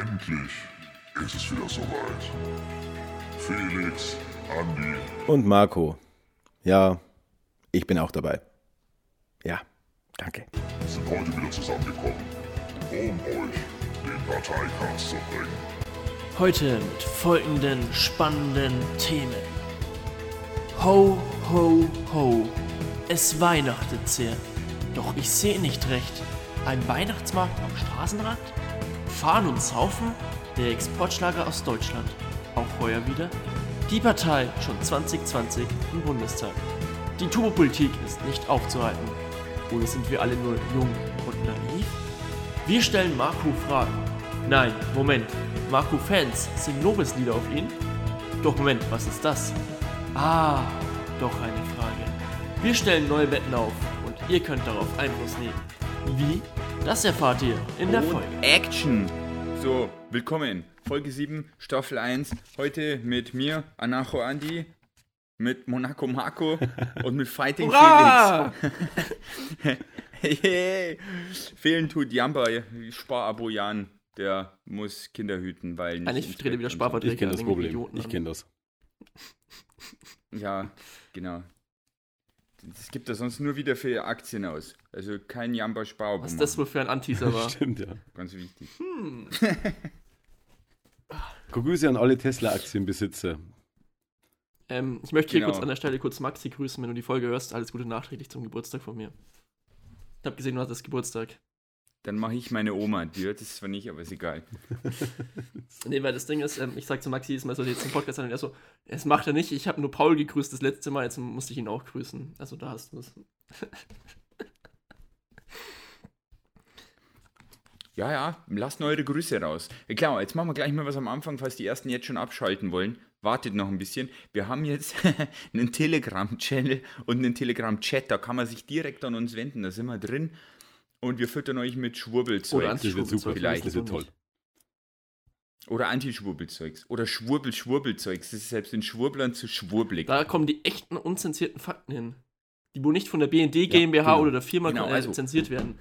Endlich ist es wieder soweit. Felix, Andi Und Marco. Ja, ich bin auch dabei. Ja, danke. sind heute wieder zusammengekommen, um euch den Parteicast zu bringen. Heute mit folgenden spannenden Themen. Ho, ho, ho. Es weihnachtet sehr. Doch ich sehe nicht recht. Ein Weihnachtsmarkt am Straßenrand? Fahren und Saufen? Der Exportschlager aus Deutschland. Auch heuer wieder? Die Partei schon 2020 im Bundestag. Die Turbopolitik ist nicht aufzuhalten. Oder sind wir alle nur jung und naiv? Wir stellen Marco Fragen. Nein, Moment. Marco-Fans singen Lobeslieder auf ihn? Doch Moment, was ist das? Ah, doch eine Frage. Wir stellen neue Wetten auf und ihr könnt darauf Einfluss nehmen. Wie? Das erfahrt ihr in der Und Folge. Action! So, willkommen. Folge 7, Staffel 1. Heute mit mir, Anacho Andi, mit Monaco Marco und mit Fighting! Felix. hey, fehlen tut Jamba, Sparabo Jan. Der muss Kinder hüten, weil nicht. Eigentlich ins trete wieder. Sparverträge Ich kenne das Problem. Ich kenne das. Ja, genau. Es gibt da sonst nur wieder für Aktien aus. Also kein Jamba Sparabo. Was ist das wohl für ein Anteaser war? Stimmt, ja. Ganz wichtig. Grüße an alle Tesla-Aktienbesitzer. ähm, ich möchte hier Genau. kurz an der Stelle kurz Maxi grüßen, wenn du die Folge hörst. Alles Gute nachträglich zum Geburtstag von mir. Ich habe gesehen, du hattest Geburtstag. Dann mache ich meine Oma. Die hört es zwar nicht, aber ist egal. Nee, weil das Ding ist, ähm, ich sag zu Maxi, diesmal soll jetzt einen Podcast an und er so, es macht er nicht, ich habe nur Paul gegrüßt das letzte Mal, jetzt musste ich ihn auch grüßen. Also da hast du es. Ja, ja, lasst eure Grüße raus. Ja, klar, jetzt machen wir gleich mal was am Anfang, falls die ersten jetzt schon abschalten wollen. Wartet noch ein bisschen. Wir haben jetzt einen Telegram-Channel und einen Telegram-Chat. Da kann man sich direkt an uns wenden. Da sind wir drin. Und wir füttern euch mit Schwurbelzeug. Oder super. Vielleicht. Das wird toll. Oder Anti-Schwurbelzeugs. Oder Schwurbel-Schwurbelzeugs. Das ist selbst den Schwurblern zu schwurbelig. Da kommen die echten unzensierten Fakten hin. Die wo nicht von der BND GmbH genau. oder der Firma Genau, äh, also- zensiert werden.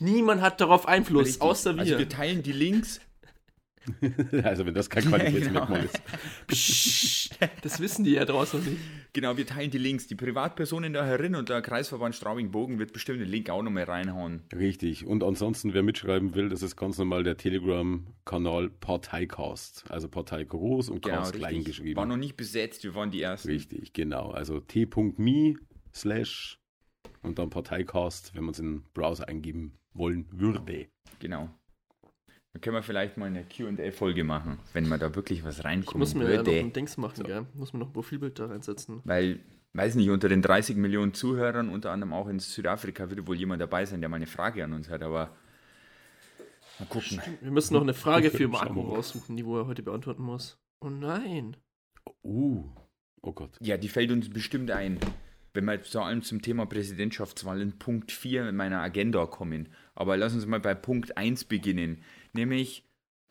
Niemand hat darauf Einfluss, Richtig. außer wir. Also wir teilen die Links. Also wenn das kein Qualitätsmerkmal ist. Psst, das wissen die ja draußen nicht. Genau, wir teilen die Links. Die Privatpersonen da herin und der Kreisverband Straubing-Bogen wird bestimmt den Link auch nochmal reinhauen. Richtig. Und ansonsten, wer mitschreiben will, das ist ganz normal der Telegram-Kanal Parteicast. Also Partei groß und Genau, Cast klein geschrieben. War noch nicht besetzt, wir waren die Ersten. Richtig, genau. Also t.me slash und dann Parteicast, wenn man es in den Browser eingeben wollen würde. Genau. Können wir vielleicht mal eine QA-Folge machen, wenn man da wirklich was Ich reinkommen muss mir ja noch würde. ein Dings machen, gell? Muss mir noch ein Profilbild da reinsetzen. Weil, weiß nicht, unter den 30 Millionen Zuhörern, unter anderem auch in Südafrika, würde wohl jemand dabei sein, der mal eine Frage an uns hat, aber mal gucken. Wir müssen noch eine Frage für Marco raussuchen, die wo er heute beantworten muss. Oh nein. Uh, oh Gott. Ja, die fällt uns bestimmt ein. Wenn wir jetzt vor allem zum Thema Präsidentschaftswahl in Punkt 4 in meiner Agenda kommen. Aber lass uns mal bei Punkt 1 beginnen. Nämlich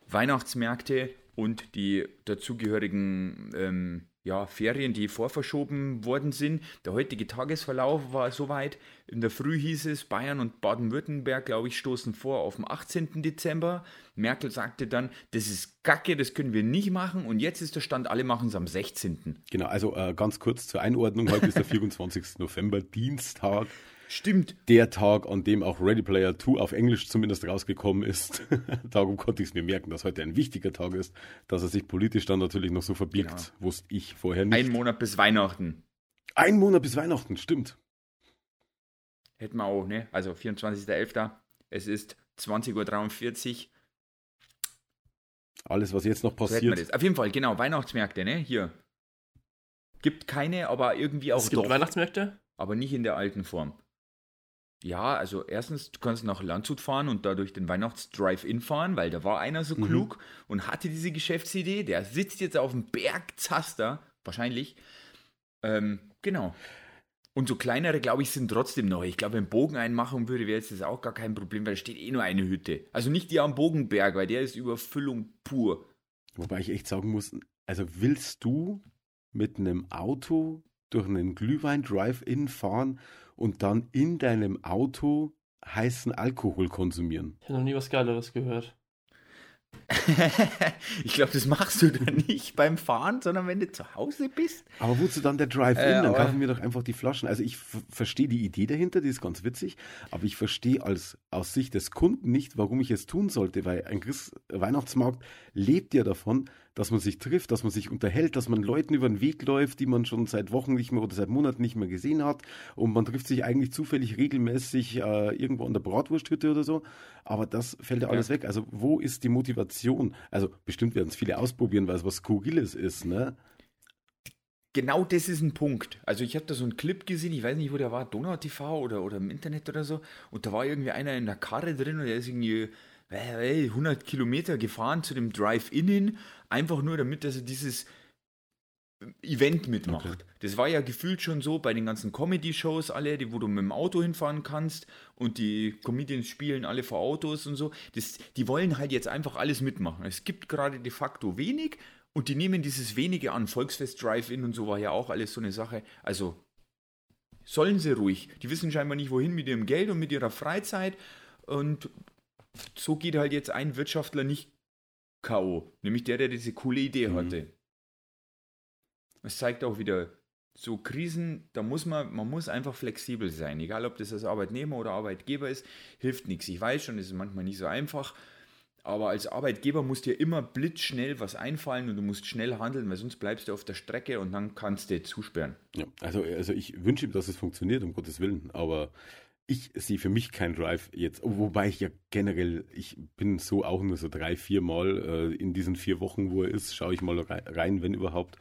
Weihnachtsmärkte und die dazugehörigen ähm, ja, Ferien, die vorverschoben worden sind. Der heutige Tagesverlauf war soweit. In der Früh hieß es, Bayern und Baden-Württemberg, glaube ich, stoßen vor auf den 18. Dezember. Merkel sagte dann, das ist Kacke, das können wir nicht machen. Und jetzt ist der Stand, alle machen es am 16. Genau, also äh, ganz kurz zur Einordnung. Heute ist der 24. November, Dienstag. Stimmt. Der Tag, an dem auch Ready Player 2 auf Englisch zumindest rausgekommen ist. Darum konnte ich es mir merken, dass heute ein wichtiger Tag ist. Dass er sich politisch dann natürlich noch so verbiegt, Genau. wusste ich vorher nicht. Ein Monat bis Weihnachten. Ein Monat bis Weihnachten, stimmt. Hätten wir auch, ne? Also 24.11. Es ist 20.43 Uhr. Alles, was jetzt noch So passiert. das. Auf jeden Fall, genau, Weihnachtsmärkte, ne? Hier. Gibt keine, aber irgendwie auch Es gibt doch. Weihnachtsmärkte? aber nicht in der alten Form. Ja, also erstens, du kannst nach Landshut fahren und dadurch den Weihnachts-Drive-In fahren, weil da war einer so Mhm. klug und hatte diese Geschäftsidee. Der sitzt jetzt auf dem Berg Zaster, wahrscheinlich. Ähm, genau. Und so kleinere, glaube ich, sind trotzdem noch. Ich glaube, wenn Bogen einmachen würde, wäre jetzt das auch gar kein Problem, weil da steht eh nur eine Hütte. Also nicht die am Bogenberg, weil der ist Überfüllung pur. Wobei ich echt sagen muss, also willst du mit einem Auto durch einen Glühwein-Drive-In fahren und dann in deinem Auto heißen Alkohol konsumieren? Ich habe noch nie was Geileres gehört. ich glaube, das machst du dann nicht beim Fahren, sondern wenn du zu Hause bist. Aber wozu dann der Drive-In? Äh, dann aber- kaufen wir doch einfach die Flaschen. Also ich verstehe die Idee dahinter, die ist ganz witzig, aber ich verstehe als aus Sicht des Kunden nicht, warum ich es tun sollte, weil ein Christ Weihnachtsmarkt lebt ja davon, dass man sich trifft, dass man sich unterhält, dass man Leuten über den Weg läuft, die man schon seit Wochen nicht mehr oder seit Monaten nicht mehr gesehen hat und man trifft sich eigentlich zufällig regelmäßig äh, irgendwo an der Bratwursthütte oder so, aber das fällt ja alles weg. Also wo ist die Motivation? Also bestimmt werden es viele ausprobieren, weil es was Skurriles ist, ne? Genau das ist ein Punkt. Also ich habe da so einen Clip gesehen, ich weiß nicht, wo der war, Donau TV oder, oder im Internet oder so. Und da war irgendwie einer in der Karre drin und der ist irgendwie äh, äh, 100 Kilometer gefahren zu dem Drive-In hin, einfach nur damit, dass er dieses Event mitmacht. Das war ja gefühlt schon so bei den ganzen Comedy-Shows alle, die, wo du mit dem Auto hinfahren kannst und die Comedians spielen alle vor Autos und so. Das, die wollen halt jetzt einfach alles mitmachen. Es gibt gerade de facto wenig und die nehmen dieses wenige an. Volksfest Drive-In und so war ja auch alles so eine Sache. Also sollen sie ruhig. Die wissen scheinbar nicht, wohin mit ihrem Geld und mit ihrer Freizeit. Und so geht halt jetzt ein Wirtschaftler nicht K.O. Nämlich der, der diese coole Idee hatte. Es zeigt auch wieder, so Krisen, da muss man, man muss einfach flexibel sein. Egal, ob das als Arbeitnehmer oder Arbeitgeber ist, hilft nichts. Ich weiß schon, es ist manchmal nicht so einfach. Aber als Arbeitgeber muss dir immer blitzschnell was einfallen und du musst schnell handeln, weil sonst bleibst du auf der Strecke und dann kannst du zusperren. Ja, also, also ich wünsche ihm, dass es funktioniert, um Gottes Willen, aber ich sehe für mich kein Drive jetzt, wobei ich ja generell, ich bin so auch nur so drei, vier Mal äh, in diesen vier Wochen, wo er ist, schaue ich mal rei- rein, wenn überhaupt.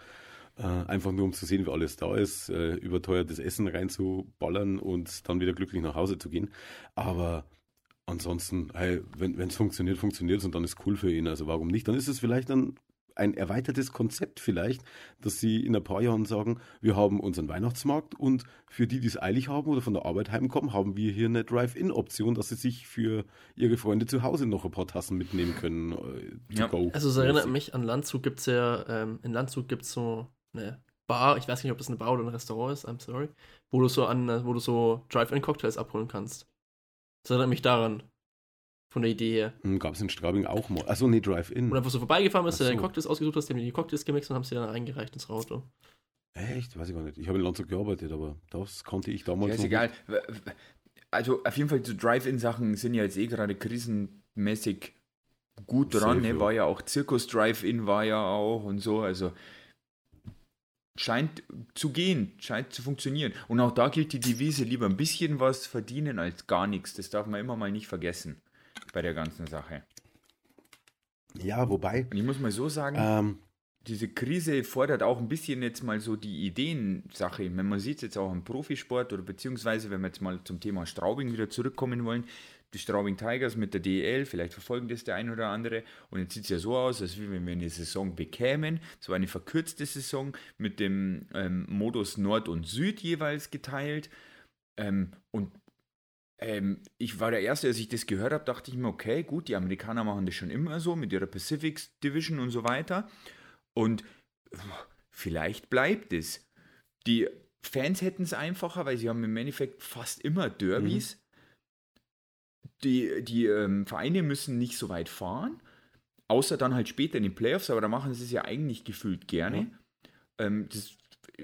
Äh, einfach nur um zu sehen, wie alles da ist, äh, überteuertes Essen reinzuballern und dann wieder glücklich nach Hause zu gehen. Aber ansonsten, hey, wenn es funktioniert, funktioniert es und dann ist cool für ihn. Also warum nicht? Dann ist es vielleicht dann ein erweitertes Konzept vielleicht, dass sie in ein paar Jahren sagen, wir haben unseren Weihnachtsmarkt und für die, die es eilig haben oder von der Arbeit heimkommen, haben wir hier eine Drive-In-Option, dass sie sich für ihre Freunde zu Hause noch ein paar Tassen mitnehmen können. äh, Ja. go. Also es erinnert mich an Landshut gibt es ja, ähm, in Landshut gibt es so eine Bar, ich weiß nicht, ob das eine Bar oder ein Restaurant ist, I'm sorry, wo du so an, wo du so Drive-In-Cocktails abholen kannst. Das erinnert mich daran. Von der Idee her. Gab es in Straubing auch mal. Achso, nee, Drive-In. Wo du einfach so vorbeigefahren bist, Ach dir deine so. Cocktails ausgesucht hast, die haben die Cocktails gemixt und haben sie dann eingereicht ins Auto. Echt? Weiß ich gar nicht. Ich habe in Landshut gearbeitet, aber das konnte ich damals Ja, ist egal. Also auf jeden Fall so Drive-In-Sachen sind ja jetzt eh gerade krisenmäßig gut dran. Safe, Ne? War ja auch Zirkus Drive-In war ja auch und so. Also scheint zu gehen, scheint zu funktionieren. Und auch da gilt die Devise, lieber ein bisschen was verdienen als gar nichts. Das darf man immer mal nicht vergessen bei der ganzen Sache. Ja, wobei. Und ich muss mal so sagen, Ähm, diese Krise fordert auch ein bisschen jetzt mal so die Ideensache. Wenn man sieht jetzt auch im Profisport oder beziehungsweise, wenn wir jetzt mal zum Thema Straubing wieder zurückkommen wollen, die Straubing Tigers mit der DEL, vielleicht verfolgen das der ein oder andere. Und jetzt sieht es ja so aus, als wenn wir eine Saison bekämen. So eine verkürzte Saison mit dem ähm, Modus Nord und Süd jeweils geteilt. Ähm, und ähm, ich war der Erste, als ich das gehört habe, dachte ich mir, okay, gut, die Amerikaner machen das schon immer so mit ihrer Pacific Division und so weiter. Und vielleicht bleibt es. Die Fans hätten es einfacher, weil sie haben im Endeffekt fast immer Derbys. Die, die ähm, Vereine müssen nicht so weit fahren, außer dann halt später in den Playoffs, aber da machen sie es ja eigentlich gefühlt gerne. Ähm, das,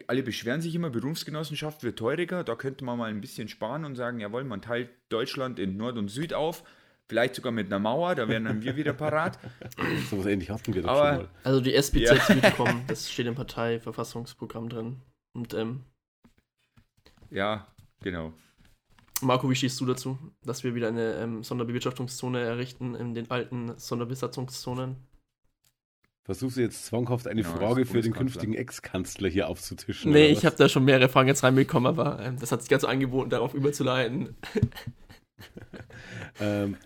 alle beschweren sich immer, Berufsgenossenschaft wird teurer, da könnte man mal ein bisschen sparen und sagen, jawohl, man teilt Deutschland in Nord und Süd auf, vielleicht sogar mit einer Mauer, da wären dann wir wieder parat. so was ähnlich hatten wir doch Aber- schon mal. Also die SPZ Ja. Südcom, das steht im Parteiverfassungsprogramm drin. Und ähm, Ja, genau. Marco, wie stehst du dazu, dass wir wieder eine ähm, Sonderbewirtschaftungszone errichten in den alten Sonderbesatzungszonen? Versuchst du jetzt zwanghaft eine Ja, als Frage für den künftigen Ex-Kanzler hier aufzutischen? Nee, ich habe da schon mehrere Fragen jetzt reinbekommen, aber ähm, das hat sich ganz so angeboten, darauf überzuleiten. Ähm,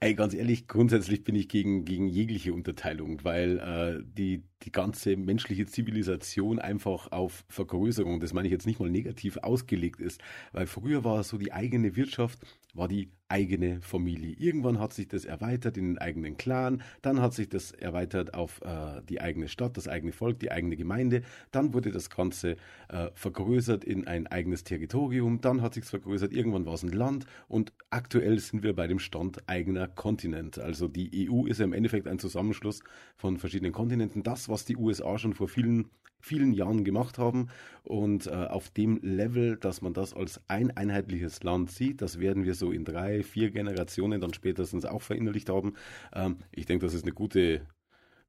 ey, ganz ehrlich, grundsätzlich bin ich gegen, gegen jegliche Unterteilung, weil äh, die, die ganze menschliche Zivilisation einfach auf Vergrößerung, das meine ich jetzt nicht mal negativ ausgelegt ist, weil früher war so die eigene Wirtschaft, war die eigene Familie. Irgendwann hat sich das erweitert in den eigenen Clan, dann hat sich das erweitert auf äh, die eigene Stadt, das eigene Volk, die eigene Gemeinde, dann wurde das Ganze äh, vergrößert in ein eigenes Territorium, dann hat sich es vergrößert, irgendwann war es ein Land und aktuell sind wir bei dem Stand eigener Kontinent. Also die EU ist ja im Endeffekt ein Zusammenschluss von verschiedenen Kontinenten. Das, was die USA schon vor vielen vielen Jahren gemacht haben. Und äh, auf dem Level, dass man das als ein einheitliches Land sieht, das werden wir so in drei, vier Generationen dann spätestens auch verinnerlicht haben. Ähm, ich denke, das ist eine gute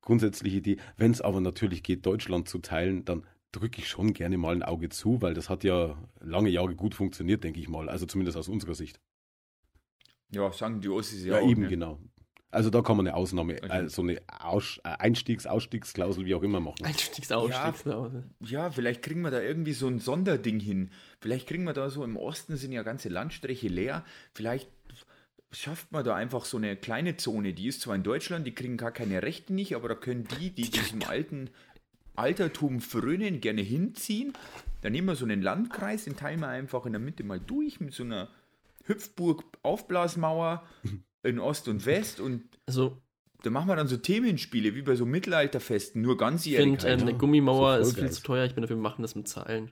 grundsätzliche Idee. Wenn es aber natürlich geht, Deutschland zu teilen, dann drücke ich schon gerne mal ein Auge zu, weil das hat ja lange Jahre gut funktioniert, denke ich mal. Also zumindest aus unserer Sicht. Ja, sagen die Ossis ja, ja, ja eben ne? genau. Also da kann man eine Ausnahme, Okay. äh, so eine Aus, äh, Einstiegs-, Ausstiegsklausel, wie auch immer machen. Einstiegs, Ausstiegsklausel. Ja, vielleicht kriegen wir da irgendwie so ein Sonderding hin. Vielleicht kriegen wir da so, im Osten sind ja ganze Landstriche leer. Vielleicht schafft man da einfach so eine kleine Zone. Die ist zwar in Deutschland, die kriegen gar keine Rechte nicht, aber da können die, die diesem alten Altertum frönen, gerne hinziehen. Dann nehmen wir so einen Landkreis, den teilen wir einfach in der Mitte mal durch mit so einer Hüpfburg-Aufblasmauer in Ost und West und Also, da machen wir dann so Themenspiele, wie bei so Mittelalterfesten, nur ich ganzjährig. finde, äh, halt. eine Gummimauer so ist viel zu teuer. Ich bin dafür, wir machen das mit Seilen.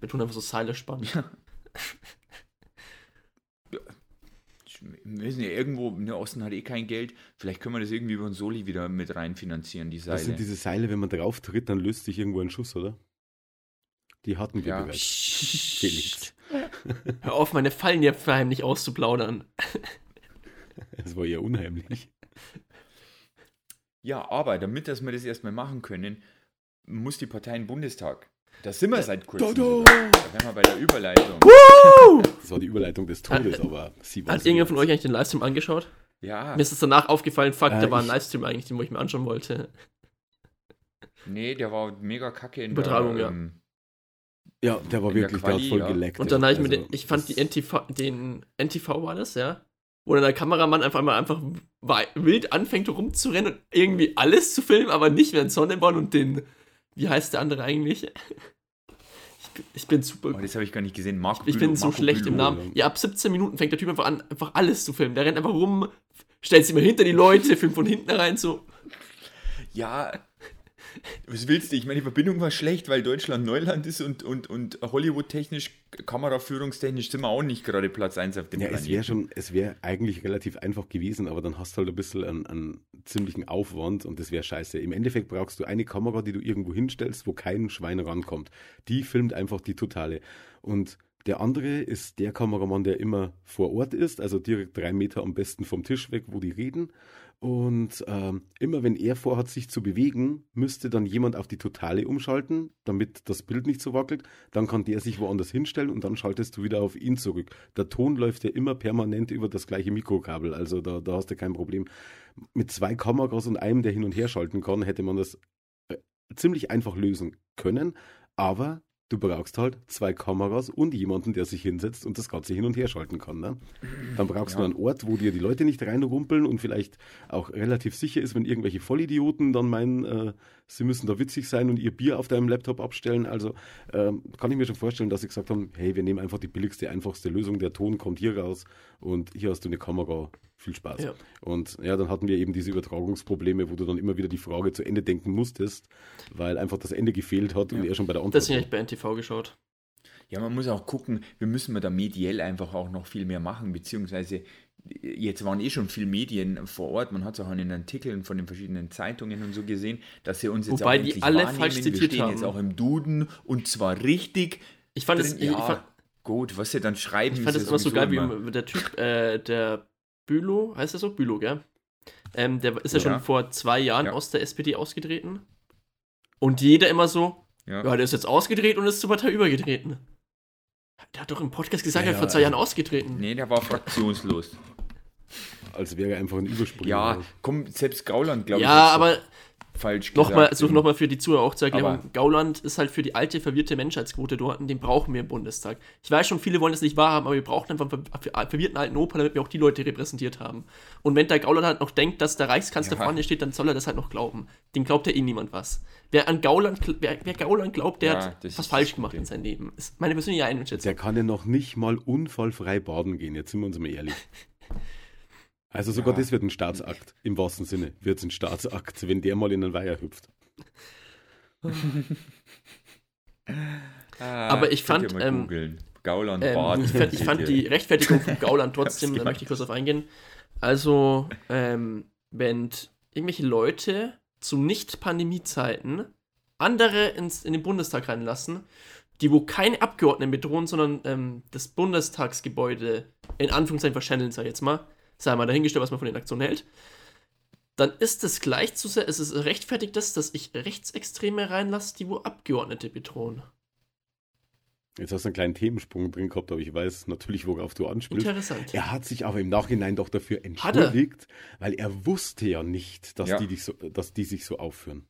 Wir tun einfach so Seile spannen. Ich weiß nicht, irgendwo, der Osten hat eh kein Geld. Vielleicht können wir das irgendwie über den Soli wieder mit rein finanzieren, die Seile. Das sind diese Seile, wenn man drauf tritt, dann löst sich irgendwo ein Schuss, oder? Die hatten wir Ja. bereits. Felix. Hör auf, meine Fallen hier verheimlich auszuplaudern. Es war ja unheimlich. ja, aber damit dass wir das erstmal machen können, muss die Partei in den Bundestag. Da sind wir seit kurzem. Da, da. wären wir bei der Überleitung. Das war die Überleitung des Todes, aber sie war Hat irgendjemand von euch eigentlich den Livestream angeschaut? Ja, Mir ist es danach aufgefallen, fuck, Äh, da war ein Livestream eigentlich, den wo ich mir anschauen wollte. nee, der war mega kacke in Übertragung, der, ja. ähm, Ja, der war In der wirklich, der hat Quali, voll ja. geleckt. Und dann habe ich mir Also, den, ich fand die das- NTV, den NTV war das, ja? Wo dann der Kameramann einfach mal einfach wild anfängt rumzurennen und irgendwie alles zu filmen, aber nicht während Sonnenborn und den, wie heißt der andere eigentlich? Ich bin, ich bin super Oh, das habe ich gar nicht gesehen. Marco Ich bin Bülow- so Marco schlecht im Bülow. Namen. Ja, ab 17 Minuten fängt der Typ einfach an, einfach alles zu filmen. Der rennt einfach rum, stellt sich mal hinter die Leute, filmt von hinten rein, so. Ja, was willst du? Ich meine, die Verbindung war schlecht, weil Deutschland Neuland ist und, und, und Hollywood-technisch, kameraführungstechnisch sind wir auch nicht gerade Platz 1 auf dem Ja, es Planeten. wäre schon, es wäre eigentlich relativ einfach gewesen, aber dann hast du halt ein bisschen einen, einen ziemlichen Aufwand und das wäre scheiße. Im Endeffekt brauchst du eine Kamera, die du irgendwo hinstellst, wo kein Schwein rankommt. Die filmt einfach die totale. Und der andere ist der Kameramann, der immer vor Ort ist, also direkt drei Meter am besten vom Tisch weg, wo die reden. Und ähm, immer wenn er vorhat, sich zu bewegen, müsste dann jemand auf die Totale umschalten, damit das Bild nicht so wackelt. Dann kann der sich woanders hinstellen und dann schaltest du wieder auf ihn zurück. Der Ton läuft ja immer permanent über das gleiche Mikrokabel, also da, da hast du kein Problem. Mit zwei Kameras und einem, der hin und her schalten kann, hätte man das äh, ziemlich einfach lösen können, aber du brauchst halt zwei Kameras und jemanden, der sich hinsetzt und das Ganze hin und her schalten kann. Ne? Dann brauchst du Ja. einen Ort, wo dir die Leute nicht reinrumpeln und vielleicht auch relativ sicher ist, wenn irgendwelche Vollidioten dann meinen, äh, sie müssen da witzig sein und ihr Bier auf deinem Laptop abstellen. Also ähm, kann ich mir schon vorstellen, dass sie gesagt haben, hey, wir nehmen einfach die billigste, einfachste Lösung, der Ton kommt hier raus und hier hast du eine Kamera. Viel Spaß. Ja. Und ja, dann hatten wir eben diese Übertragungsprobleme, wo du dann immer wieder die Frage zu Ende denken musstest, weil einfach das Ende gefehlt hat und er schon bei der Antwort Deswegen habe ich bei NTV geschaut. Ja, man muss auch gucken, wir müssen da mediell einfach auch noch viel mehr machen, beziehungsweise jetzt waren eh schon viel Medien vor Ort, man hat es auch in den Artikeln von den verschiedenen Zeitungen und so gesehen, dass sie uns jetzt Wobei auch die alle falsch wir zitiert stehen haben. jetzt auch im Duden und zwar richtig. Ich fand es, ja, fand, gut, was sie dann schreiben, ich fand es immer so geil, wie immer- immer der Typ, äh, der Bülow, heißt er so? Bülow, gell? Ähm, der ist ja, Ja. schon vor zwei Jahren Ja. aus der SPD ausgetreten. Und jeder immer so, Ja. ja, der ist jetzt ausgetreten und ist zur Partei übergetreten. Der hat doch im Podcast gesagt, Ja, er ist vor ja, zwei Jahren also- ausgetreten. Nee, der war fraktionslos. Als wäre er einfach ein Übersprung. Ja, komm, selbst Gauland, glaube ich. ja, aber falsch gesagt. Nochmal, also nochmal für die Zuhörer auch zur Erklärung. Aber- Gauland ist halt für die alte, verwirrte Menschheitsquote dort und den brauchen wir im Bundestag. Ich weiß schon, viele wollen das nicht wahrhaben, aber wir brauchen einfach einen ver- ver- verwirrten alten Opa, damit wir auch die Leute repräsentiert haben. Und wenn der Gauland halt noch denkt, dass der Reichskanzler Ja. vorne steht, dann soll er das halt noch glauben. Den glaubt ja eh niemand was. Wer an Gauland, wer, wer Gauland glaubt, der Ja, hat das was falsch das gemacht Problem. in seinem Leben. Ist meine persönliche Einschätzung. Der kann ja noch nicht mal unfallfrei baden gehen, jetzt sind wir uns mal ehrlich. Also sogar Ja. das wird ein Staatsakt, im wahrsten Sinne wird es ein Staatsakt, wenn der mal in den Weiher hüpft. Ah, Aber ich fand, ähm. Gauland Ähm, ich, fand, ich fand die Rechtfertigung von Gauland trotzdem, da möchte ich kurz auf eingehen. Also, ähm, wenn irgendwelche Leute zu Nicht-Pandemie-Zeiten andere ins, in den Bundestag reinlassen, die wo keine Abgeordneten bedrohen, sondern ähm, das Bundestagsgebäude in Anführungszeichen verschändeln, sag ich jetzt mal, sei mal dahingestellt, was man von den Aktionen hält, dann ist es gleich zu sehr, es ist rechtfertigt das, dass ich Rechtsextreme reinlasse, die wo Abgeordnete bedrohen. Jetzt hast du einen kleinen Themensprung drin gehabt, aber ich weiß natürlich, worauf du anspielst. Interessant. Er hat sich aber im Nachhinein doch dafür Hat er? entschuldigt, weil er wusste ja nicht, dass, Ja. Die, dich so, dass die sich so aufführen.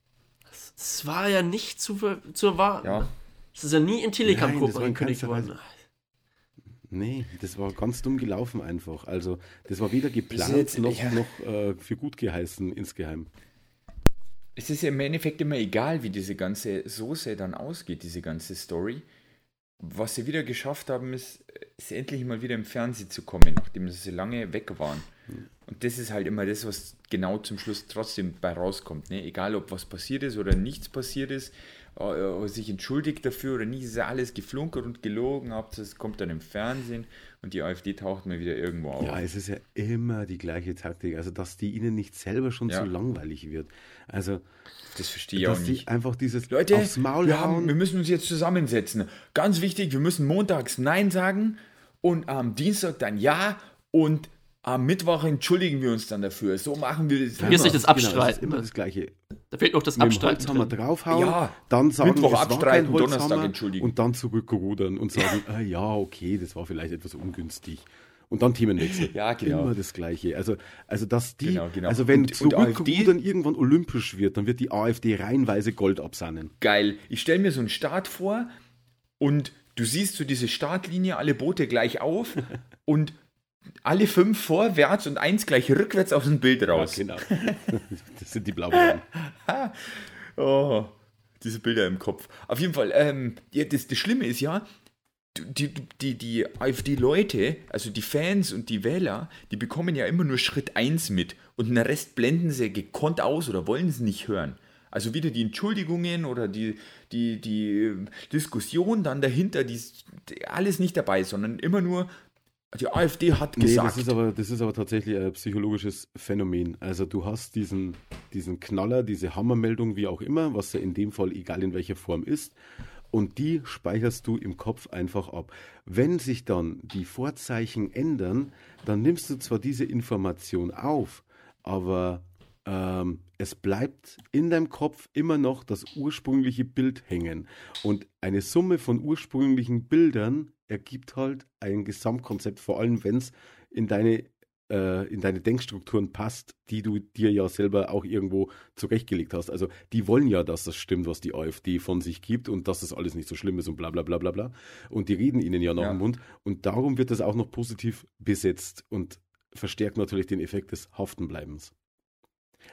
Das war ja nicht zu, zu erwarten. Ja. Das ist ja nie in Telegram-Gruppen angekündigt worden. Nee, das war ganz dumm gelaufen einfach. Also, das war weder geplant jetzt- noch, ja. noch äh, für gut geheißen insgeheim. Es ist ja im Endeffekt immer egal, wie diese ganze Soße dann ausgeht, diese ganze Story. Was sie wieder geschafft haben, ist, ist endlich mal wieder im Fernsehen zu kommen, nachdem sie so lange weg waren. Und das ist halt immer das, was genau zum Schluss trotzdem bei rauskommt. Ne? Egal, ob was passiert ist oder nichts passiert ist, äh, äh, sich entschuldigt dafür oder nicht, ist ja alles geflunkert und gelogen. Hauptsache es kommt dann im Fernsehen und die AfD taucht mal wieder irgendwo auf. Ja, es ist ja immer die gleiche Taktik. Also, dass die ihnen nicht selber schon Ja. zu langweilig wird. Also, das verstehe ich auch nicht. einfach dieses Leute, aufs Maul wir, haben, wir müssen uns jetzt zusammensetzen. Ganz wichtig, wir müssen montags Nein sagen und am Dienstag dann Ja und am Mittwoch entschuldigen wir uns dann dafür. So machen wir das. Vergiss immer. nicht das Genau, es ist Abstreiten. immer das Gleiche. Da fehlt noch das Mit Abstreiten. Holzhammer drin. draufhauen, Ja, dann sagen, Mittwoch abstreiten, Donnerstag entschuldigen. und dann zurückrudern und sagen, ah, ja, okay, das war vielleicht etwas ungünstig. Und dann Themenwechsel. Ja, genau. Immer das Gleiche. Also, also dass die, Genau, genau. also wenn Und- zurückrudern irgendwann olympisch wird, dann wird die AfD reihenweise Gold absahnen. Geil. Ich stelle mir so einen Start vor und du siehst so diese Startlinie, alle Boote gleich auf und alle fünf vorwärts und eins gleich rückwärts aus dem Bild raus. genau. das sind die Blauen. Oh, diese Bilder im Kopf. Auf jeden Fall, ähm, ja, das, das Schlimme ist ja, die, die, die AfD-Leute, also die Fans und die Wähler, die bekommen ja immer nur Schritt 1 mit und den Rest blenden sie gekonnt aus oder wollen es nicht hören. Also wieder die Entschuldigungen oder die, die, die Diskussion dann dahinter, die ist alles nicht dabei, sondern immer nur, die AfD hat Nee, gesagt. das ist, aber, das ist aber tatsächlich ein psychologisches Phänomen. Also du hast diesen, diesen Knaller, diese Hammermeldung, wie auch immer, was ja in dem Fall egal in welcher Form ist, und die speicherst du im Kopf einfach ab. Wenn sich dann die Vorzeichen ändern, dann nimmst du zwar diese Information auf, aber ähm, es bleibt in deinem Kopf immer noch das ursprüngliche Bild hängen. Und eine Summe von ursprünglichen Bildern ergibt halt ein Gesamtkonzept, vor allem wenn es in deine, äh, in deine Denkstrukturen passt, die du dir ja selber auch irgendwo zurechtgelegt hast. Also die wollen ja, dass das stimmt, was die AfD von sich gibt und dass das alles nicht so schlimm ist und bla bla bla bla bla. Und die reden ihnen ja nach Ja. dem Mund. Und darum wird das auch noch positiv besetzt und verstärkt natürlich den Effekt des Haftenbleibens.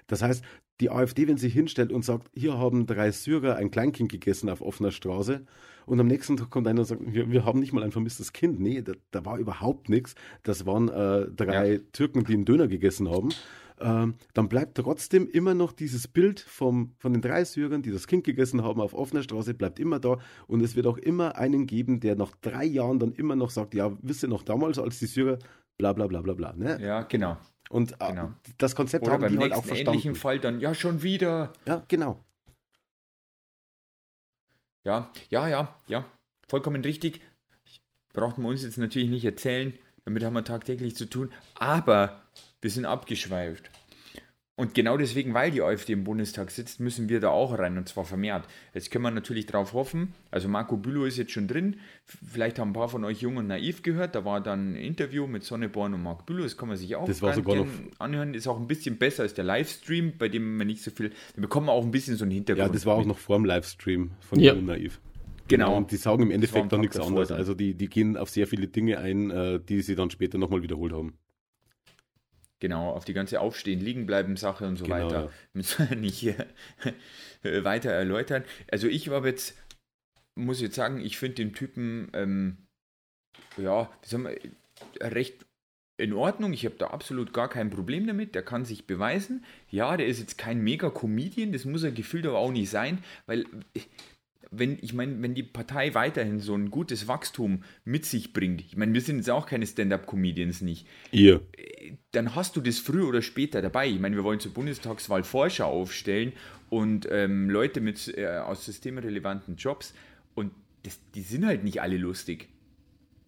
Das heißt, die AfD, wenn sie hinstellt und sagt, hier haben drei Syrer ein Kleinkind gegessen auf offener Straße und am nächsten Tag kommt einer und sagt, wir, wir haben nicht mal ein vermisstes Kind. Nee, da, da war überhaupt nichts. Das waren äh, drei Ja. Türken, die einen Döner gegessen haben. Ähm, dann bleibt trotzdem immer noch dieses Bild vom, von den drei Syrern, die das Kind gegessen haben auf offener Straße, bleibt immer da. Und es wird auch immer einen geben, der nach drei Jahren dann immer noch sagt, ja, wisst ihr noch damals, als die Syrer bla bla bla bla bla. Ne? ja, genau. Und äh, Genau. das Konzept Oder haben beim die halt auch nächsten ähnlichen verstanden. Fall dann, ja, schon wieder. Ja, genau. Ja, ja, ja, ja. Vollkommen richtig. Braucht man uns jetzt natürlich nicht erzählen. Damit haben wir tagtäglich zu tun. Aber wir sind abgeschweift. Und genau deswegen, weil die AfD im Bundestag sitzt, müssen wir da auch rein und zwar vermehrt. Jetzt können wir natürlich darauf hoffen, also Marco Bülow ist jetzt schon drin, vielleicht haben ein paar von euch jung und naiv gehört, da war dann ein Interview mit Sonneborn und Marco Bülow, das kann man sich auch Das war sogar noch- anhören, ist auch ein bisschen besser als der Livestream, bei dem man nicht so viel, da bekommen wir auch ein bisschen so einen Hintergrund. Ja, das war auch noch vor dem Livestream von Ja. Jung und Naiv. Genau. Und die sagen im Endeffekt dann nichts anderes. Also die, die gehen auf sehr viele Dinge ein, äh, die sie dann später nochmal wiederholt haben. Genau, auf die ganze Aufstehen, liegen bleiben Sache und so Genau, weiter. ja. Müssen wir nicht hier äh, weiter erläutern. Also ich war jetzt, muss jetzt sagen, ich finde den Typen, ähm, ja, wir, recht in Ordnung. Ich habe da absolut gar kein Problem damit. Der kann sich beweisen. Ja, der ist jetzt kein Mega-Comedian, das muss er gefühlt aber auch nicht sein, weil äh, wenn, ich meine, wenn die Partei weiterhin so ein gutes Wachstum mit sich bringt, ich meine, wir sind jetzt auch keine Stand-up-Comedians nicht, Ihr. dann hast du das früher oder später dabei. Ich meine, wir wollen zur Bundestagswahl Forscher aufstellen und ähm, Leute mit äh, aus systemrelevanten Jobs und das, die sind halt nicht alle lustig.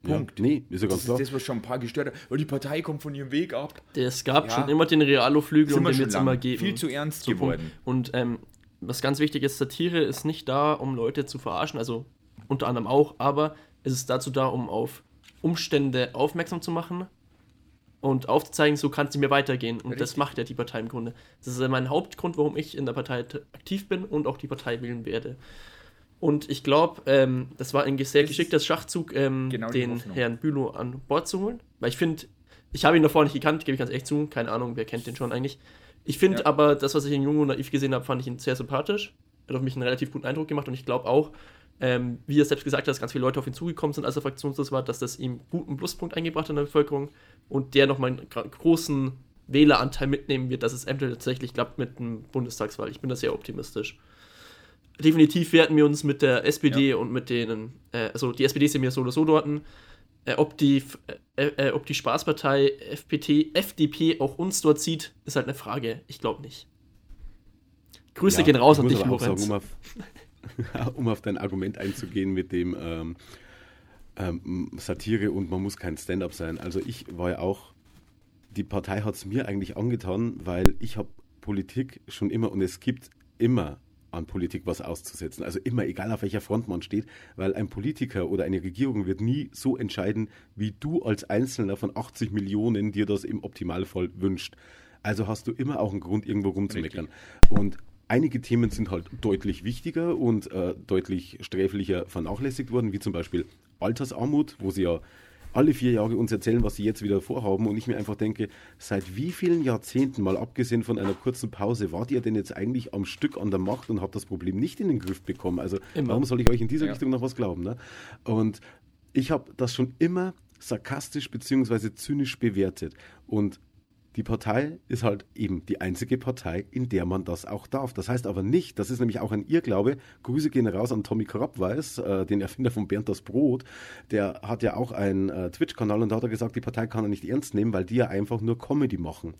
Punkt. Ja, nee, ist ja ganz Das klar. ist das, was schon ein paar gestört hat. Oh, die Partei kommt von ihrem Weg ab. Es gab Ja. schon immer den Realo-Flügel und den es lang. immer geben. Viel zu ernst So, Punkt. geworden. Und ähm, was ganz wichtig ist, Satire ist nicht da, um Leute zu verarschen, also unter anderem auch, aber es ist dazu da, um auf Umstände aufmerksam zu machen und aufzuzeigen, so kann es mehr weitergehen. Und das Richtig. macht ja die Partei im Grunde. Das ist ja mein Hauptgrund, warum ich in der Partei aktiv bin und auch die Partei wählen werde. Und ich glaube, ähm, das war ein sehr Das geschickter Schachzug, ähm, genau den Hoffnung. Herrn Bülow an Bord zu holen. Weil ich finde, ich habe ihn davor nicht gekannt, gebe ich ganz echt zu. Keine Ahnung, wer kennt den schon eigentlich. Ich finde Ja. aber, das, was ich in Jung und Naiv gesehen habe, fand ich ihn sehr sympathisch. Hat auf mich einen relativ guten Eindruck gemacht und ich glaube auch, ähm, wie er selbst gesagt hat, dass ganz viele Leute auf ihn zugekommen sind, als er fraktionslos war, dass das ihm guten Pluspunkt eingebracht hat in der Bevölkerung und der nochmal einen großen Wähleranteil mitnehmen wird, dass es eventuell tatsächlich klappt mit dem Bundestagswahl. Ich bin da sehr optimistisch. Definitiv werden wir uns mit der SPD und mit denen, äh, also die SPD sind wir so oder so dort, äh, ob, die, äh, äh, ob die Spaßpartei FPT, FDP auch uns dort sieht, ist halt eine Frage. Ich glaube nicht. Grüße Ja, gehen raus an dich, Lorenz. Sagen, um, auf, um auf dein Argument einzugehen mit dem ähm, ähm, Satire und man muss kein Stand-up sein. Also ich war ja auch, die Partei hat es mir eigentlich angetan, weil ich habe Politik schon immer und es gibt immer an Politik was auszusetzen. Also immer, egal auf welcher Front man steht, weil ein Politiker oder eine Regierung wird nie so entscheiden, wie du als Einzelner von 80 Millionen dir das im Optimalfall wünscht. Also hast du immer auch einen Grund, irgendwo rumzumeckern. Und einige Themen sind halt deutlich wichtiger und äh, deutlich sträflicher vernachlässigt worden, wie zum Beispiel Altersarmut, wo sie ja alle vier Jahre uns erzählen, was sie jetzt wieder vorhaben. Und ich mir einfach denke, seit wie vielen Jahrzehnten, mal abgesehen von einer kurzen Pause, wart ihr denn jetzt eigentlich am Stück an der Macht und habt das Problem nicht in den Griff bekommen? Also Immer. warum soll ich euch in dieser Ja. Richtung noch was glauben? Ne? Und ich habe das schon immer sarkastisch bzw. zynisch bewertet. Und die Partei ist halt eben die einzige Partei, in der man das auch darf. Das heißt aber nicht, das ist nämlich auch ein Irrglaube. Grüße gehen raus an Tommy Krabweis, äh, den Erfinder von Bernd das Brot. Der hat ja auch einen äh, Twitch-Kanal und da hat er gesagt, die Partei kann er nicht ernst nehmen, weil die ja einfach nur Comedy machen.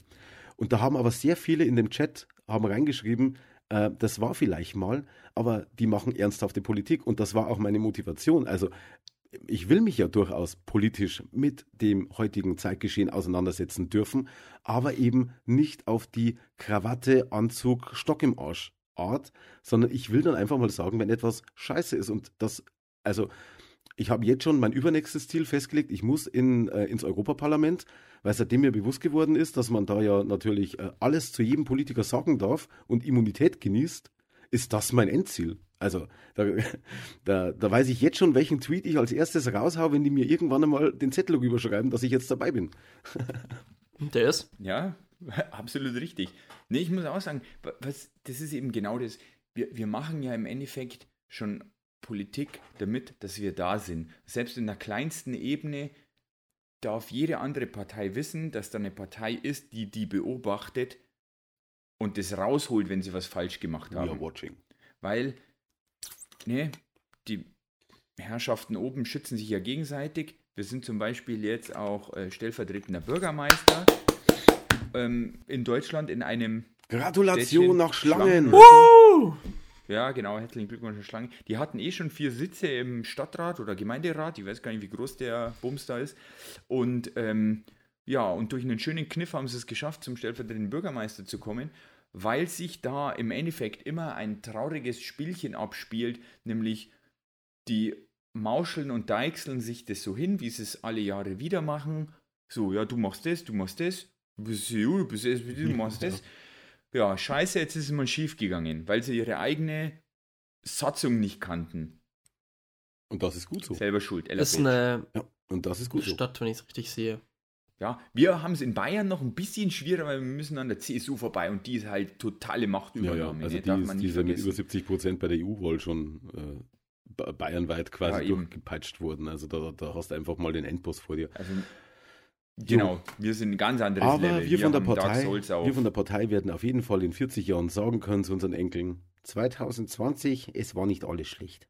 Und da haben aber sehr viele in dem Chat haben reingeschrieben, äh, das war vielleicht mal, aber die machen ernsthafte Politik und das war auch meine Motivation. Also ich will mich ja durchaus politisch mit dem heutigen Zeitgeschehen auseinandersetzen dürfen, aber eben nicht auf die Krawatte, Anzug, Stock im Arsch Art, sondern ich will dann einfach mal sagen, wenn etwas scheiße ist und das, also ich habe jetzt schon mein übernächstes Ziel festgelegt, ich muss in, äh, ins Europaparlament, weil seitdem mir bewusst geworden ist, dass man da ja natürlich äh, alles zu jedem Politiker sagen darf und Immunität genießt, ist das mein Endziel. Also da, da, da weiß ich jetzt schon, welchen Tweet ich als erstes raushau, wenn die mir irgendwann einmal den Zettel rüberschreiben, dass ich jetzt dabei bin. Der ist? Ja, absolut richtig. Nee, ich muss auch sagen, wa- was, das ist eben genau das. Wir, wir machen ja im Endeffekt schon Politik damit, dass wir da sind. Selbst in der kleinsten Ebene darf jede andere Partei wissen, dass da eine Partei ist, die die beobachtet und das rausholt, wenn sie was falsch gemacht We haben. are watching. Weil, ne, die Herrschaften oben schützen sich ja gegenseitig. Wir sind zum Beispiel jetzt auch äh, stellvertretender Bürgermeister ähm, in Deutschland in einem. Gratulation nach Schlangen. Schlangen. Ja, genau, herzlichen Glückwunsch an Schlangen. Die hatten eh schon vier Sitze im Stadtrat oder Gemeinderat. Ich weiß gar nicht, wie groß der Bums da ist. Und ähm, Ja, und durch einen schönen Kniff haben sie es geschafft, zum stellvertretenden Bürgermeister zu kommen, weil sich da im Endeffekt immer ein trauriges Spielchen abspielt, nämlich die mauscheln und deichseln sich das so hin, wie sie es alle Jahre wieder machen. So, ja, du machst das, du machst das, du bist du, du bist das, du machst das. Ja, scheiße, jetzt ist es mal schief gegangen, weil sie ihre eigene Satzung nicht kannten. Und das ist gut so. Selber schuld. Das ist eine Ja, und das ist gut so. Stadt, wenn ich es richtig sehe. Ja, wir haben es in Bayern noch ein bisschen schwieriger, weil wir müssen an der CSU vorbei und die ist halt totale Machtübernahme. ja, also ne? die darf man nicht mit über 70 Prozent bei der EU-Wahl schon äh, ba- bayernweit quasi Ja, durchgepeitscht worden. Also da, da hast du einfach mal den Endboss vor dir. Also, genau, wir sind ein ganz anderes Aber Level. wir von, der Partei, wir von der Partei werden auf jeden Fall in 40 Jahren sagen können zu unseren Enkeln, 2020, es war nicht alles schlecht.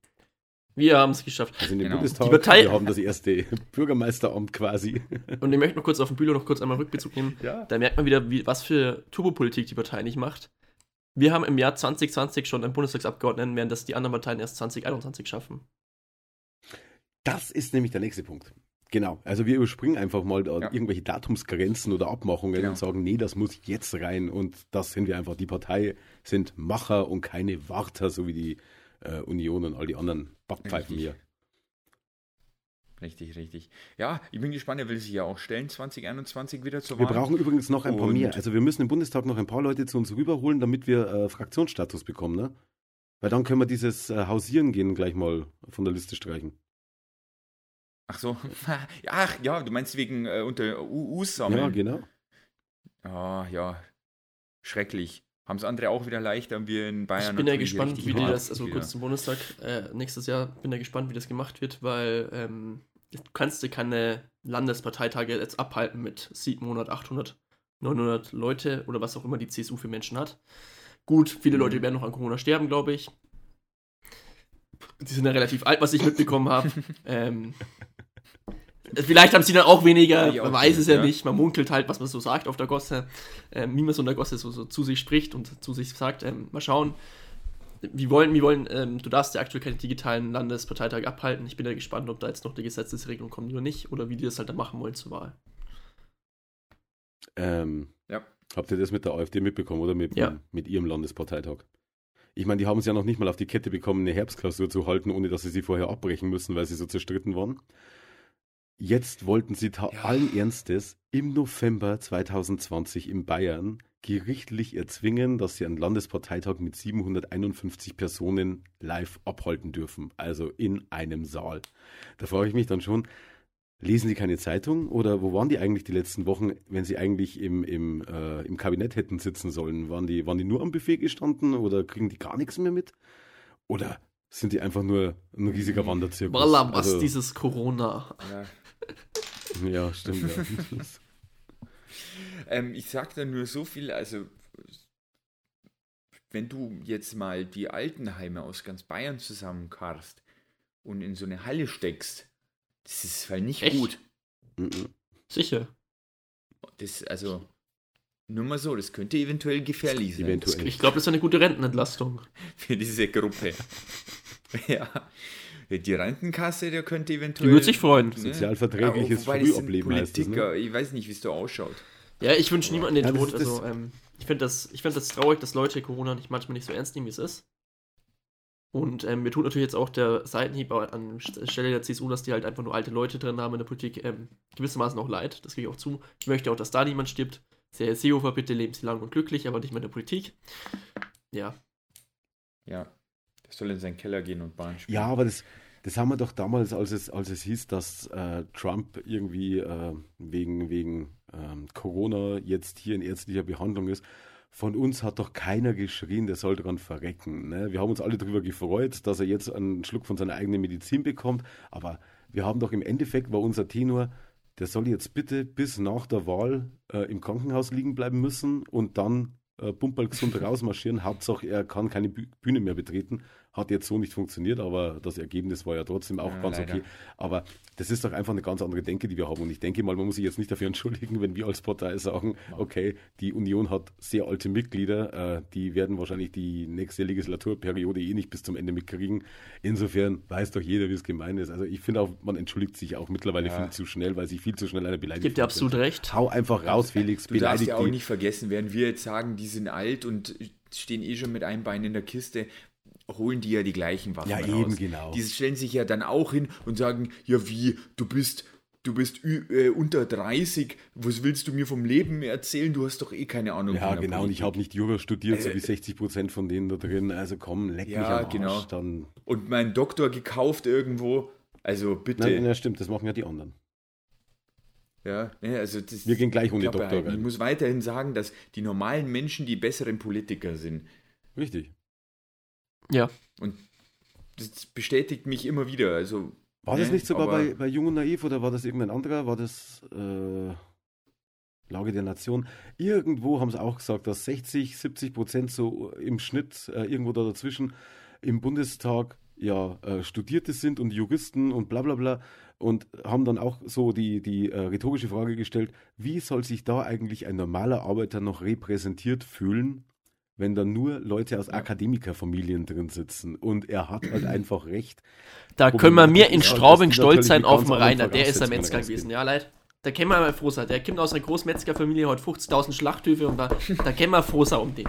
Wir haben es geschafft. Also in dem Genau. Bundestag, Die Partei- wir haben das erste Bürgermeisteramt quasi. Und ich möchte noch kurz auf den Bühler noch kurz einmal Rückbezug nehmen. Ja. Da merkt man wieder, wie, was für Turbopolitik die Partei nicht macht. Wir haben im Jahr 2020 schon einen Bundestagsabgeordneten, während das die anderen Parteien erst 2021 schaffen. Das ist nämlich der nächste Punkt. Genau. Also wir überspringen einfach mal da Ja. irgendwelche Datumsgrenzen oder Abmachungen Genau. und sagen, nee, das muss jetzt rein. Und das sind wir einfach. Die Partei sind Macher und keine Warter, so wie die äh, Union und all die anderen Backpfeifen Richtig. hier. Richtig, richtig. Ja, ich bin gespannt, er will sich ja auch stellen, 2021 wieder zur Wir Wahl. brauchen übrigens noch ein paar Und- mehr. Also wir müssen im Bundestag noch ein paar Leute zu uns rüberholen, damit wir äh, Fraktionsstatus bekommen, ne? Weil dann können wir dieses äh, Hausieren gehen gleich mal von der Liste streichen. Ach so. Ach ja, du meinst wegen äh, unter UUs sammeln. Ja, genau. Ah, ja. Schrecklich. Haben es andere auch wieder leicht, haben wir in Bayern ich bin ja gespannt, wie die das, also wieder. kurz zum Bundestag, äh, nächstes Jahr bin ja gespannt, wie das gemacht wird, weil ähm, du kannst dir keine Landesparteitage jetzt abhalten mit 700, 800, 900 Leute oder was auch immer die CSU für Menschen hat. Gut, viele Mhm. Leute werden noch an Corona sterben, glaube ich. Die sind ja relativ alt, was ich mitbekommen habe. ähm, vielleicht haben sie dann auch weniger, Ja, man okay, weiß es ja, ja. nicht. Man munkelt halt, was man so sagt auf der Gosse, ähm, wie man so in der Gosse so, so zu sich spricht und zu sich sagt. Ähm, mal schauen. Wir wollen, wir wollen, ähm, du darfst ja aktuell keine digitalen Landesparteitage abhalten. Ich bin ja gespannt, ob da jetzt noch die Gesetzesregelung kommt oder nicht, oder wie die das halt dann machen wollen zur Wahl. Ähm, Ja. Habt ihr das mit der AfD mitbekommen oder mit, Ja. mit ihrem Landesparteitag? Ich meine, die haben es ja noch nicht mal auf die Kette bekommen, eine Herbstklausur zu halten, ohne dass sie sie vorher abbrechen müssen, weil sie so zerstritten waren. Jetzt wollten sie Ja. allen Ernstes im November 2020 in Bayern gerichtlich erzwingen, dass sie einen Landesparteitag mit 751 Personen live abhalten dürfen, also in einem Saal. Da frage ich mich dann schon, lesen die keine Zeitung oder wo waren die eigentlich die letzten Wochen, wenn sie eigentlich im, im, äh, im Kabinett hätten sitzen sollen? Waren die, waren die nur am Buffet gestanden oder kriegen die gar nichts mehr mit? Oder sind die einfach nur ein riesiger Wanderzirkus? Walla, was Also, dieses Corona. Ja. Ja, stimmt. Ja. Ähm, ich sag da nur so viel, also wenn du jetzt mal die Altenheime aus ganz Bayern zusammenkarst und in so eine Halle steckst, das ist halt nicht Echt? gut. Mhm. Sicher. Das, also, nur mal so, das könnte eventuell gefährlich sein Eventuell. Ich glaube, das ist eine gute Rentenentlastung. für diese Gruppe. ja. Die Rentenkasse, der könnte Die eventuell. würde sich freuen. Sozialverträgliches wobei das sind Frühableben heißt Politiker, ne? ich weiß nicht, wie es da ausschaut. Ja, ich wünsche niemandem den Ja, das Tod. das- Also, ähm, ich finde das, ich find das traurig, dass Leute Corona nicht manchmal nicht so ernst nehmen, wie es ist. Und ähm, mir tut natürlich jetzt auch der Seitenhieb an Stelle der CSU, dass die halt einfach nur alte Leute drin haben in der Politik, ähm, gewissermaßen auch leid. Das gebe ich auch zu. Ich möchte auch, dass da niemand stirbt. Sehr Herr Seehofer, bitte leben Sie lang und glücklich, aber nicht mehr in der Politik. Ja, Ja. Der soll in seinen Keller gehen und Bahn spielen. Ja, aber das, das haben wir doch damals, als es, als es hieß, dass äh, Trump irgendwie äh, wegen, wegen ähm, Corona jetzt hier in ärztlicher Behandlung ist. Von uns hat doch keiner geschrien, der soll dran verrecken. Ne? Wir haben uns alle darüber gefreut, dass er jetzt einen Schluck von seiner eigenen Medizin bekommt. Aber wir haben doch im Endeffekt, war unser Tenor, der soll jetzt bitte bis nach der Wahl äh, im Krankenhaus liegen bleiben müssen und dann äh, pumperl gesund rausmarschieren. Hauptsache, er kann keine Büh- Bühne mehr betreten. Hat jetzt so nicht funktioniert, aber das Ergebnis war ja trotzdem auch Ja, ganz leider. okay. Aber das ist doch einfach eine ganz andere Denke, die wir haben. Und ich denke mal, man muss sich jetzt nicht dafür entschuldigen, wenn wir als Partei sagen, okay, die Union hat sehr alte Mitglieder, äh, die werden wahrscheinlich die nächste Legislaturperiode eh nicht bis zum Ende mitkriegen. Insofern weiß doch jeder, wie es gemeint ist. Also ich finde auch, man entschuldigt sich auch mittlerweile Ja. viel zu schnell, weil sich viel zu schnell einer beleidigt. Gibt dir absolut recht. Hau einfach raus, Felix. Du darfst ja auch die. nicht vergessen, während wir jetzt sagen, die sind alt und stehen eh schon mit einem Bein in der Kiste, holen die ja die gleichen Waffen Ja, raus. eben, genau. Die stellen sich ja dann auch hin und sagen, ja wie, du bist, du bist äh, unter 30, was willst du mir vom Leben erzählen? Du hast doch eh keine Ahnung Ja, genau. Und ich Politik. habe nicht Jura studiert, so Äh, wie 60 Prozent von denen da drin. Also komm, leck mich Ja, am Arsch. genau. Dann, Und meinen Doktor gekauft irgendwo. Also bitte. nein, ja, stimmt, das machen ja die anderen. Ja, ne, also das Wir gehen gleich ohne Doktor. Ich muss weiterhin sagen, dass die normalen Menschen die besseren Politiker sind. Richtig. Ja. Und das bestätigt mich immer wieder. Also, War das ne, nicht sogar bei, bei Jung und Naiv oder war das irgendein anderer? War das äh, Lage der Nation? Irgendwo haben sie auch gesagt, dass 60, 70 Prozent so im Schnitt äh, irgendwo da dazwischen im Bundestag ja äh, Studierte sind und Juristen und bla bla bla und haben dann auch so die, die äh, rhetorische Frage gestellt, wie soll sich da eigentlich ein normaler Arbeiter noch repräsentiert fühlen, wenn da nur Leute aus Akademikerfamilien drin sitzen? Und er hat halt einfach recht. Da können wir mir in Straubing stolz sein die auf den Rainer. Der ist Voraussetzungen Metzger gewesen. Ja, leid. Da können wir mal froh sein. Der kommt aus einer Großmetzgerfamilie, hat 50.000 Schlachthöfe und da, da können wir froh sein um den.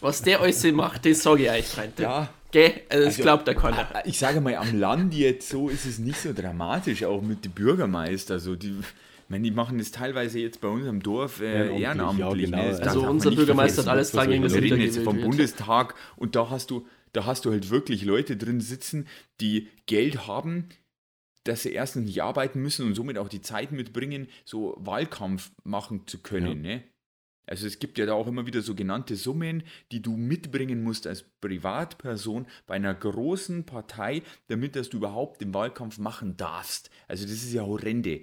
Was der euch so macht, das sage ich euch, Freunde. Ja. Gell? Also, das Also, glaubt der keiner. äh, ich sage mal, am Land jetzt so ist es nicht so dramatisch, auch mit den Bürgermeister. So die, ich meine, die machen das teilweise jetzt bei uns im Dorf äh, Ehrenamtlich, ehrenamtlich. ja, ne? genau. Das Also unser Bürgermeister hat alles dran gegen das Wir reden jetzt vom wird. Bundestag und da hast du, da hast du halt wirklich Leute drin sitzen, die Geld haben, dass sie erstens nicht arbeiten müssen und somit auch die Zeit mitbringen, so Wahlkampf machen zu können. Ne? Also es gibt ja da auch immer wieder so genannte Summen, die du mitbringen musst als Privatperson bei einer großen Partei, damit dass du überhaupt den Wahlkampf machen darfst. Also das ist ja horrende.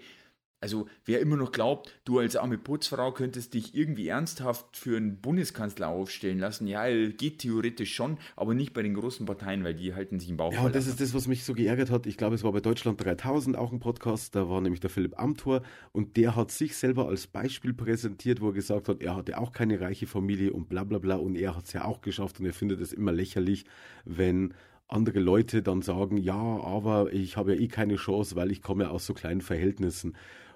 Also wer immer noch glaubt, du als arme Putzfrau könntest dich irgendwie ernsthaft für einen Bundeskanzler aufstellen lassen, ja, geht theoretisch schon, aber nicht bei den großen Parteien, weil die halten sich im Bauch. Ja, und das ist das, was mich so geärgert hat. Ich glaube, es war bei Deutschland 3000 auch ein Podcast. Da war nämlich der Philipp Amthor und der hat sich selber als Beispiel präsentiert, wo er gesagt hat, er hatte auch keine reiche Familie und bla bla bla. Und er hat es ja auch geschafft und er findet es immer lächerlich, wenn andere Leute dann sagen, ja, aber ich habe ja eh keine Chance, weil ich komme ja aus so kleinen Verhältnissen.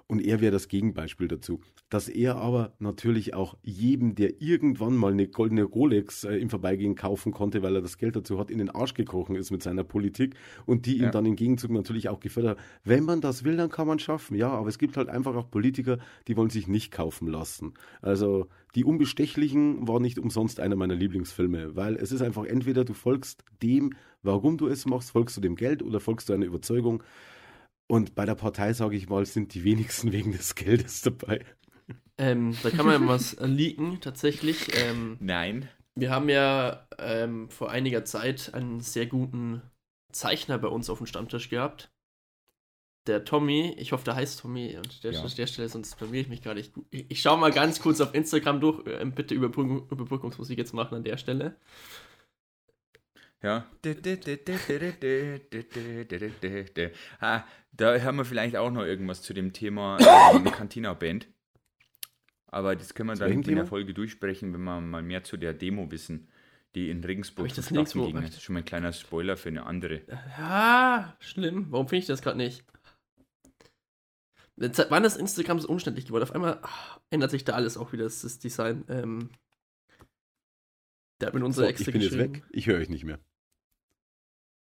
Und er wäre das Gegenbeispiel dazu. Dass er aber natürlich auch jedem, der irgendwann mal eine goldene Rolex äh, im Vorbeigehen kaufen konnte, weil er das Geld dazu hat, in den Arsch gekrochen ist mit seiner Politik und die ihm Ja. dann im Gegenzug natürlich auch gefördert hat. Wenn man das will, dann kann man schaffen. Ja, aber es gibt halt einfach auch Politiker, die wollen sich nicht kaufen lassen. Also die Unbestechlichen war nicht umsonst einer meiner Lieblingsfilme, weil es ist einfach entweder du folgst dem, warum du es machst, folgst du dem Geld oder folgst du einer Überzeugung. Und bei der Partei, sage ich mal, sind die wenigsten wegen des Geldes dabei. Ähm, da kann man was äh, leaken, tatsächlich. Ähm, Nein. wir haben ja ähm, vor einiger Zeit einen sehr guten Zeichner bei uns auf dem Stammtisch gehabt. Der Tommy, ich hoffe, der heißt Tommy, und der, Ja. an der Stelle, sonst blamier ich mich gerade. Ich, ich, ich schaue mal ganz kurz auf Instagram durch. Ähm, bitte Überbrückung, Überbrückungsmusik jetzt machen an der Stelle. Ja. Ah, da hören wir vielleicht auch noch irgendwas zu dem Thema ähm, Cantina-Band. Aber das können wir Zu dann in der? Folge durchsprechen, wenn wir mal mehr zu der Demo wissen, die in Regensburg vonstatten nirgendwo- ging. Das ist schon mal ein kleiner Spoiler für eine andere. Ja, schlimm. Warum finde ich das gerade nicht? Jetzt, wann ist Instagram so umständlich geworden? Auf einmal ah, ändert sich da alles auch wieder, das, das Design. Ähm, der hat mit unserer So, ich bin jetzt weg, ich höre euch nicht mehr.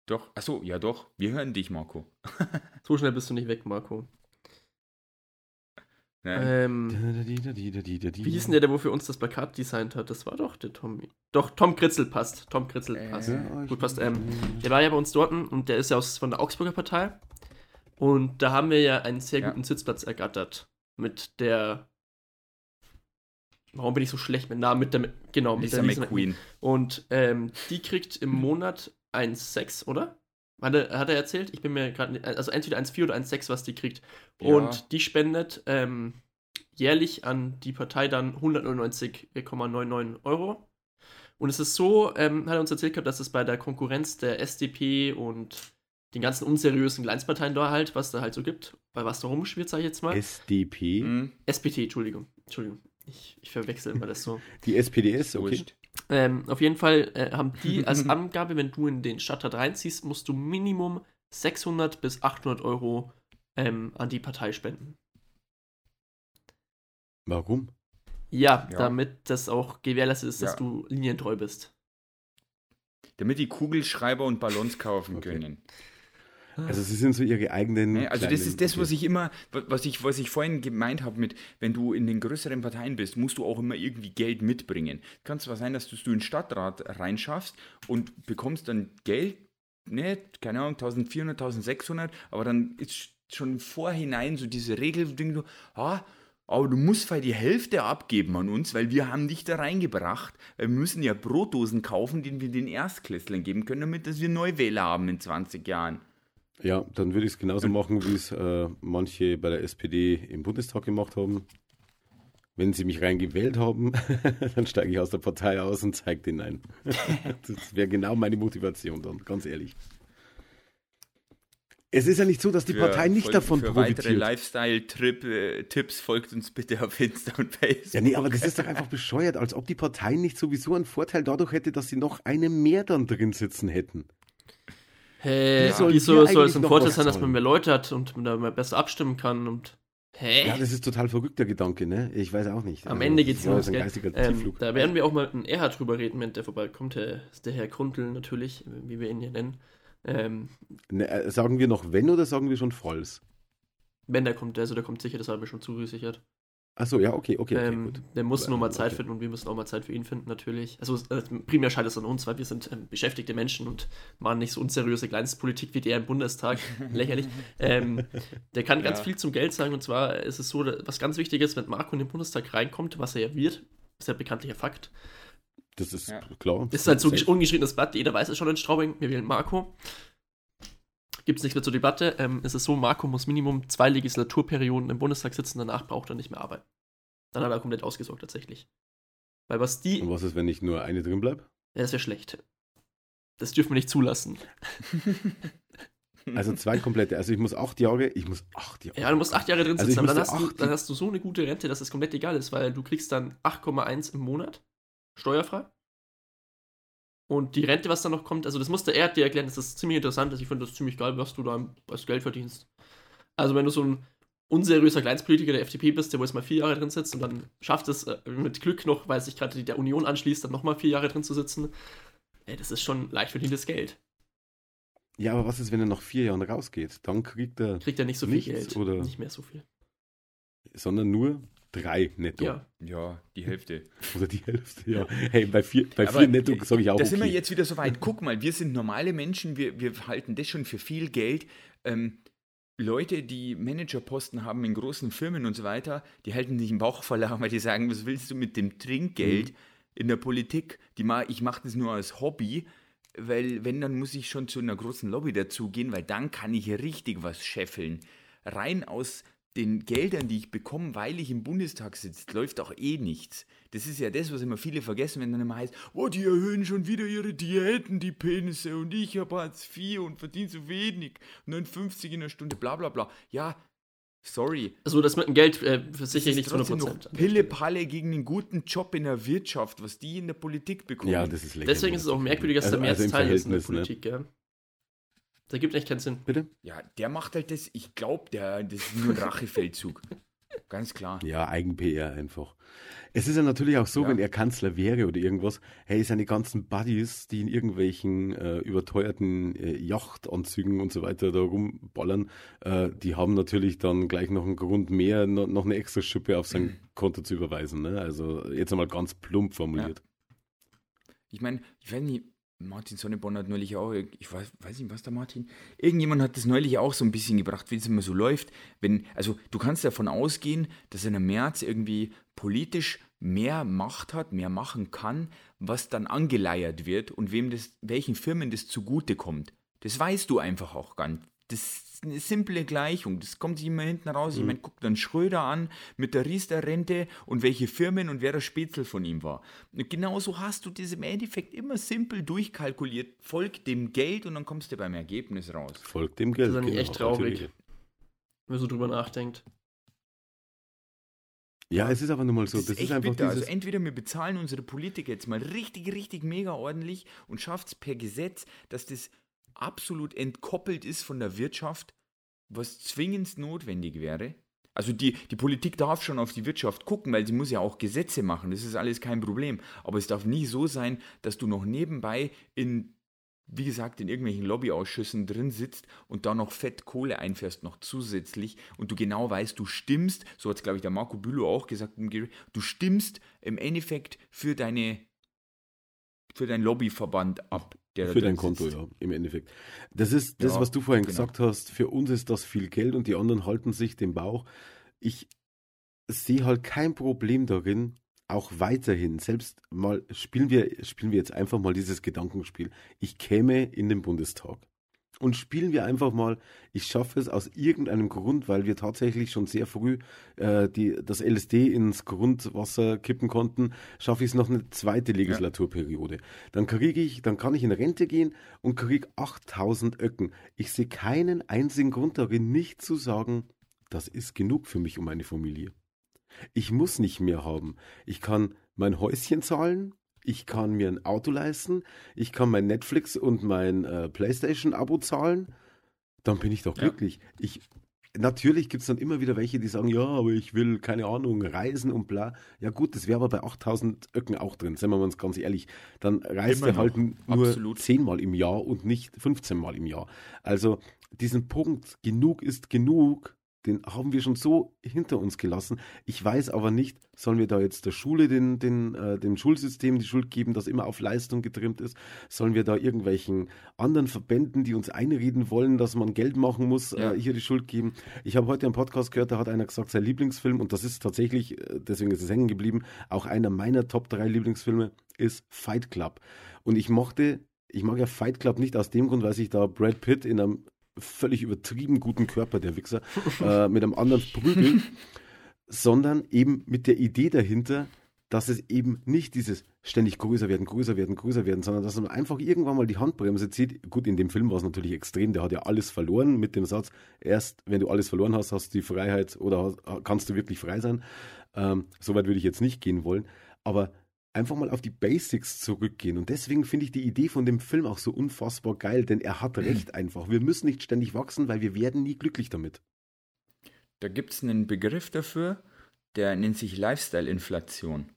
Doch, achso, ja doch. Wir hören dich, Marco. So schnell bist du nicht weg, Marco. Ähm, Wie hieß denn der, der wofür uns das Plakat designt hat? Das war doch der Tommy. Doch, Tom Kritzel passt. Tom Kritzel Äh, passt. Ja, Gut, passt. Ähm, der war ja bei uns dort und der ist ja aus, von der Augsburger Partei. Und da haben wir ja einen sehr Ja. guten Sitzplatz ergattert. Mit der. Warum bin ich so schlecht mit Namen? Mit der. Genau, mit Lisa der Lisa McQueen. Und ähm, die kriegt im Monat 1,6, oder? Hat er, hat er erzählt? Ich bin mir gerade nicht. Also entweder 1,4 oder 1,6, was die kriegt. Ja. Und die spendet ähm, jährlich an die Partei dann 199,99 Euro. Und es ist so, ähm, hat er uns erzählt gehabt, dass es bei der Konkurrenz der SDP und den ganzen unseriösen Kleinstparteien da halt, was da halt so gibt, bei was da rumschwirrt, sag ich jetzt mal. SDP. Mhm. SPT, Entschuldigung. Entschuldigung. Ich, ich verwechsel immer das so. Die SPDS, okay. Wurscht. Ähm, auf jeden Fall äh, haben die als Angabe, wenn du in den Stadtrat reinziehst, musst du Minimum 600 bis 800 Euro ähm, an die Partei spenden. Warum? Ja, Ja. damit das auch gewährleistet ist, dass Ja. du linientreu bist. Damit die Kugelschreiber und Ballons kaufen Okay. können. Also sie sind so ihre eigenen. Ne? Also das ist das, was ich immer, was ich, was ich vorhin gemeint habe mit, wenn du in den größeren Parteien bist, musst du auch immer irgendwie Geld mitbringen. Kann zwar sein, dass du es in den Stadtrat reinschaffst und bekommst dann Geld, ne, keine Ahnung, 1400, 1600, aber dann ist schon im Vorhinein so diese Regel, wo du denkst, ah, aber du musst halt die Hälfte abgeben an uns, weil wir haben dich da reingebracht. Wir müssen ja Brotdosen kaufen, die wir den Erstklässlern geben können, damit dass wir Neuwähler haben in 20 Jahren. Ja, dann würde ich es genauso machen, wie es äh, manche bei der SPD im Bundestag gemacht haben. Wenn sie mich reingewählt haben, dann steige ich aus der Partei aus und zeige den ein. das wäre genau meine Motivation dann, ganz ehrlich. Es ist ja nicht so, dass die Für- Partei nicht folgt- davon Für weitere profitiert. Lifestyle-Tipps folgt uns bitte auf Insta und Facebook. Ja, nee, aber das ist doch einfach bescheuert, als ob die Partei nicht sowieso einen Vorteil dadurch hätte, dass sie noch eine mehr dann drin sitzen hätten. Hä, wieso soll eigentlich es ein Vorteil sein, dass man mehr Leute hat und man da besser abstimmen kann und. Hä? Ja, das ist total verrückter Gedanke, ne? Ich weiß auch nicht. Am Also, Ende das geht es war ums jetzt ein Geld. geistiger Ähm, da werden wir auch mal mit Erhard drüber reden, wenn der vorbeikommt. Der, ist der Herr Grundl natürlich, wie wir ihn hier nennen. Ähm, Ne, äh, sagen wir noch wenn oder sagen wir schon falls? wenn der kommt, also der kommt sicher, das haben wir schon zugesichert. Achso, ja, okay, okay, okay, ähm, gut. der muss nur mal Zeit Okay. finden und wir müssen auch mal Zeit für ihn finden, natürlich. Also äh, primär scheitert es an uns, weil wir sind ähm, beschäftigte Menschen und machen nicht so unseriöse Kleinstpolitik wie der im Bundestag. Lächerlich. Ähm, der kann ganz Ja. viel zum Geld sagen und zwar ist es so, was ganz wichtig ist, wenn Marco in den Bundestag reinkommt, was er ja wird, ist ja bekanntlicher Fakt. Das ist Ja. klar. Das ist halt so ungeschriebenes Blatt, jeder weiß es schon in Straubing, wir wählen Marco. Gibt es nichts mehr zur Debatte. Ähm, es ist so, Marco muss Minimum zwei Legislaturperioden im Bundestag sitzen, danach braucht er nicht mehr arbeiten. Dann hat er komplett ausgesorgt tatsächlich. Weil was die, Und was ist, wenn ich nur eine drin bleibe? ja, das wäre schlecht. Das dürfen wir nicht zulassen. Also zwei komplette. Also ich muss acht Jahre, ich muss acht Jahre. Ja, du musst acht Jahre drin Also sitzen, aber dann hast, du, dann hast du so eine gute Rente, dass es komplett egal ist, weil du kriegst dann 8,1 im Monat, steuerfrei. Und die Rente, was dann noch kommt, also das musste er dir erklären, das ist ziemlich interessant, also ich finde das ziemlich geil, was du da als Geld verdienst. Also wenn du so ein unseriöser Kleinstpolitiker der FDP bist, der wo jetzt mal vier Jahre drin sitzt und dann schafft es äh, mit Glück noch, weil sich gerade der Union anschließt, dann nochmal vier Jahre drin zu sitzen, ey, das ist schon leicht verdientes Geld. Ja, aber was ist, wenn er nach vier Jahren rausgeht? Dann kriegt er, Kriegt er nicht so viel Geld. oder? Nicht mehr so viel. sondern nur drei netto. Ja. Ja, die Hälfte. Oder die Hälfte, ja. Hey, bei vier, bei Aber vier netto sage ich auch Da okay. sind wir jetzt wieder so weit. Guck mal, wir sind normale Menschen, wir, wir halten das schon für viel Geld. Ähm, Leute, die Managerposten haben in großen Firmen und so weiter, die halten sich im Bauch voll, weil die sagen, was willst du mit dem Trinkgeld Mhm. in der Politik? Die ma ich mache das nur als Hobby, weil wenn, dann muss ich schon zu einer großen Lobby dazugehen, weil dann kann ich richtig was scheffeln. Rein aus den Geldern, die ich bekomme, weil ich im Bundestag sitze, läuft auch eh nichts. Das ist ja das, was immer viele vergessen, wenn dann immer heißt, oh, die erhöhen schon wieder ihre Diäten, die Penisse, und ich habe Hartz IV und verdiene so wenig, 59 in der Stunde, bla bla bla. Ja, sorry. Also das mit dem Geld äh, versichere ich nicht ist zu trotzdem 100%. noch Pille-Palle gegen einen guten Job in der Wirtschaft, was die in der Politik bekommen. ja, das ist lächerlich. Deswegen ist es auch merkwürdig, dass also, der März also Teil ist in der ne? Politik, gell? Da gibt echt keinen Sinn. Bitte? Ja, der macht halt das, ich glaube, der, das ist nur ein Rachefeldzug. Ganz klar. Ja, Eigen-PR einfach. Es ist ja natürlich auch so, Ja. wenn er Kanzler wäre oder irgendwas, hey, seine ganzen Buddies, die in irgendwelchen äh, überteuerten äh, Yachtanzügen und so weiter da rumballern, äh, die haben natürlich dann gleich noch einen Grund mehr, no, noch eine extra Schippe auf sein Konto zu überweisen. Ne? Also jetzt einmal ganz plump formuliert. Ich meine, ich weiß nicht, Martin Sonneborn hat neulich auch, ich weiß, weiß nicht, was da Martin, irgendjemand hat das neulich auch so ein bisschen gebracht, wie es immer so läuft. Wenn, also du kannst davon ausgehen, dass in der März irgendwie politisch mehr Macht hat, mehr machen kann, was dann angeleiert wird und wem das, welchen Firmen das zugutekommt. Das weißt du einfach auch ganz, Das ist eine simple Gleichung. Das kommt sich immer hinten raus. Mhm. Ich meine, guck dann Schröder an mit der Riester-Rente und welche Firmen und wer der Spätzle von ihm war. Und genauso hast du das im Endeffekt immer simpel durchkalkuliert. Folg dem Geld und dann kommst du beim Ergebnis raus. Folgt dem Geld. Das ist eigentlich echt traurig. natürlich. Wenn man so drüber nachdenkt. Ja, es ist aber nun mal so. Das, Das, ist echt einfach bitter. dieses. Also entweder wir bezahlen unsere Politiker jetzt mal richtig, richtig mega ordentlich und schafft es per Gesetz, dass das absolut entkoppelt ist von der Wirtschaft, was zwingend notwendig wäre. Also die, die Politik darf schon auf die Wirtschaft gucken, weil sie muss ja auch Gesetze machen. Das ist alles kein Problem. Aber es darf nie so sein, dass du noch nebenbei in, wie gesagt, in irgendwelchen Lobbyausschüssen drin sitzt und da noch fett Kohle einfährst, noch zusätzlich und du genau weißt, du stimmst, so hat es, glaube ich, der Marco Bülow auch gesagt, du stimmst im Endeffekt für deine für deinen Lobbyverband ab. Der Für dein Konto, sitzt. ja, im Endeffekt. Das ist das, Ja, was du vorhin genau. gesagt hast. Für uns ist das viel Geld und die anderen halten sich den Bauch. Ich sehe halt kein Problem darin, auch weiterhin, selbst mal, spielen wir, spielen wir jetzt einfach mal dieses Gedankenspiel. Ich käme in den Bundestag. Und spielen wir einfach mal, ich schaffe es aus irgendeinem Grund, weil wir tatsächlich schon sehr früh äh, die, das LSD ins Grundwasser kippen konnten, schaffe ich es noch eine zweite Legislaturperiode. Dann kriege ich, dann kann ich in Rente gehen und kriege 8000 Öcken. Ich sehe keinen einzigen Grund darin, nicht zu sagen, das ist genug für mich und meine Familie. Ich muss nicht mehr haben. Ich kann mein Häuschen zahlen, ich kann mir ein Auto leisten, ich kann mein Netflix und mein äh, PlayStation-Abo zahlen. Dann bin ich doch Ja. glücklich. Ich, natürlich gibt es dann immer wieder welche, die sagen, ja, aber ich will, keine Ahnung, reisen und bla. Ja gut, das wäre aber bei 8000 Öcken auch drin, seien wir mal uns ganz ehrlich. Dann reist er halt nur Absolut. 10 Mal im Jahr und nicht 15 Mal im Jahr. Also diesen Punkt, genug ist genug, den haben wir schon so hinter uns gelassen. Ich weiß aber nicht, sollen wir da jetzt der Schule, den, den, äh, dem Schulsystem die Schuld geben, das immer auf Leistung getrimmt ist? Sollen wir da irgendwelchen anderen Verbänden, die uns einreden wollen, dass man Geld machen muss, Ja. äh, hier die Schuld geben? Ich habe heute einen Podcast gehört, da hat einer gesagt, sein Lieblingsfilm, und das ist tatsächlich, äh, deswegen ist es hängen geblieben, auch einer meiner Top 3 Lieblingsfilme ist Fight Club. Und ich mochte, ich mag ja Fight Club nicht aus dem Grund, weil sich da Brad Pitt in einem völlig übertrieben guten Körper, der Wichser, äh, mit einem anderen prügelt, sondern eben mit der Idee dahinter, dass es eben nicht dieses ständig größer werden, größer werden, größer werden, sondern dass man einfach irgendwann mal die Handbremse zieht. Gut, in dem Film war es natürlich extrem, der hat ja alles verloren mit dem Satz, erst wenn du alles verloren hast, hast du die Freiheit oder hast, kannst du wirklich frei sein. Ähm, Soweit würde ich jetzt nicht gehen wollen, aber einfach mal auf die Basics zurückgehen. Und deswegen finde ich die Idee von dem Film auch so unfassbar geil, denn er hat recht einfach. Wir müssen nicht ständig wachsen, weil wir werden nie glücklich damit. Da gibt es einen Begriff dafür, der nennt sich Lifestyle-Inflation.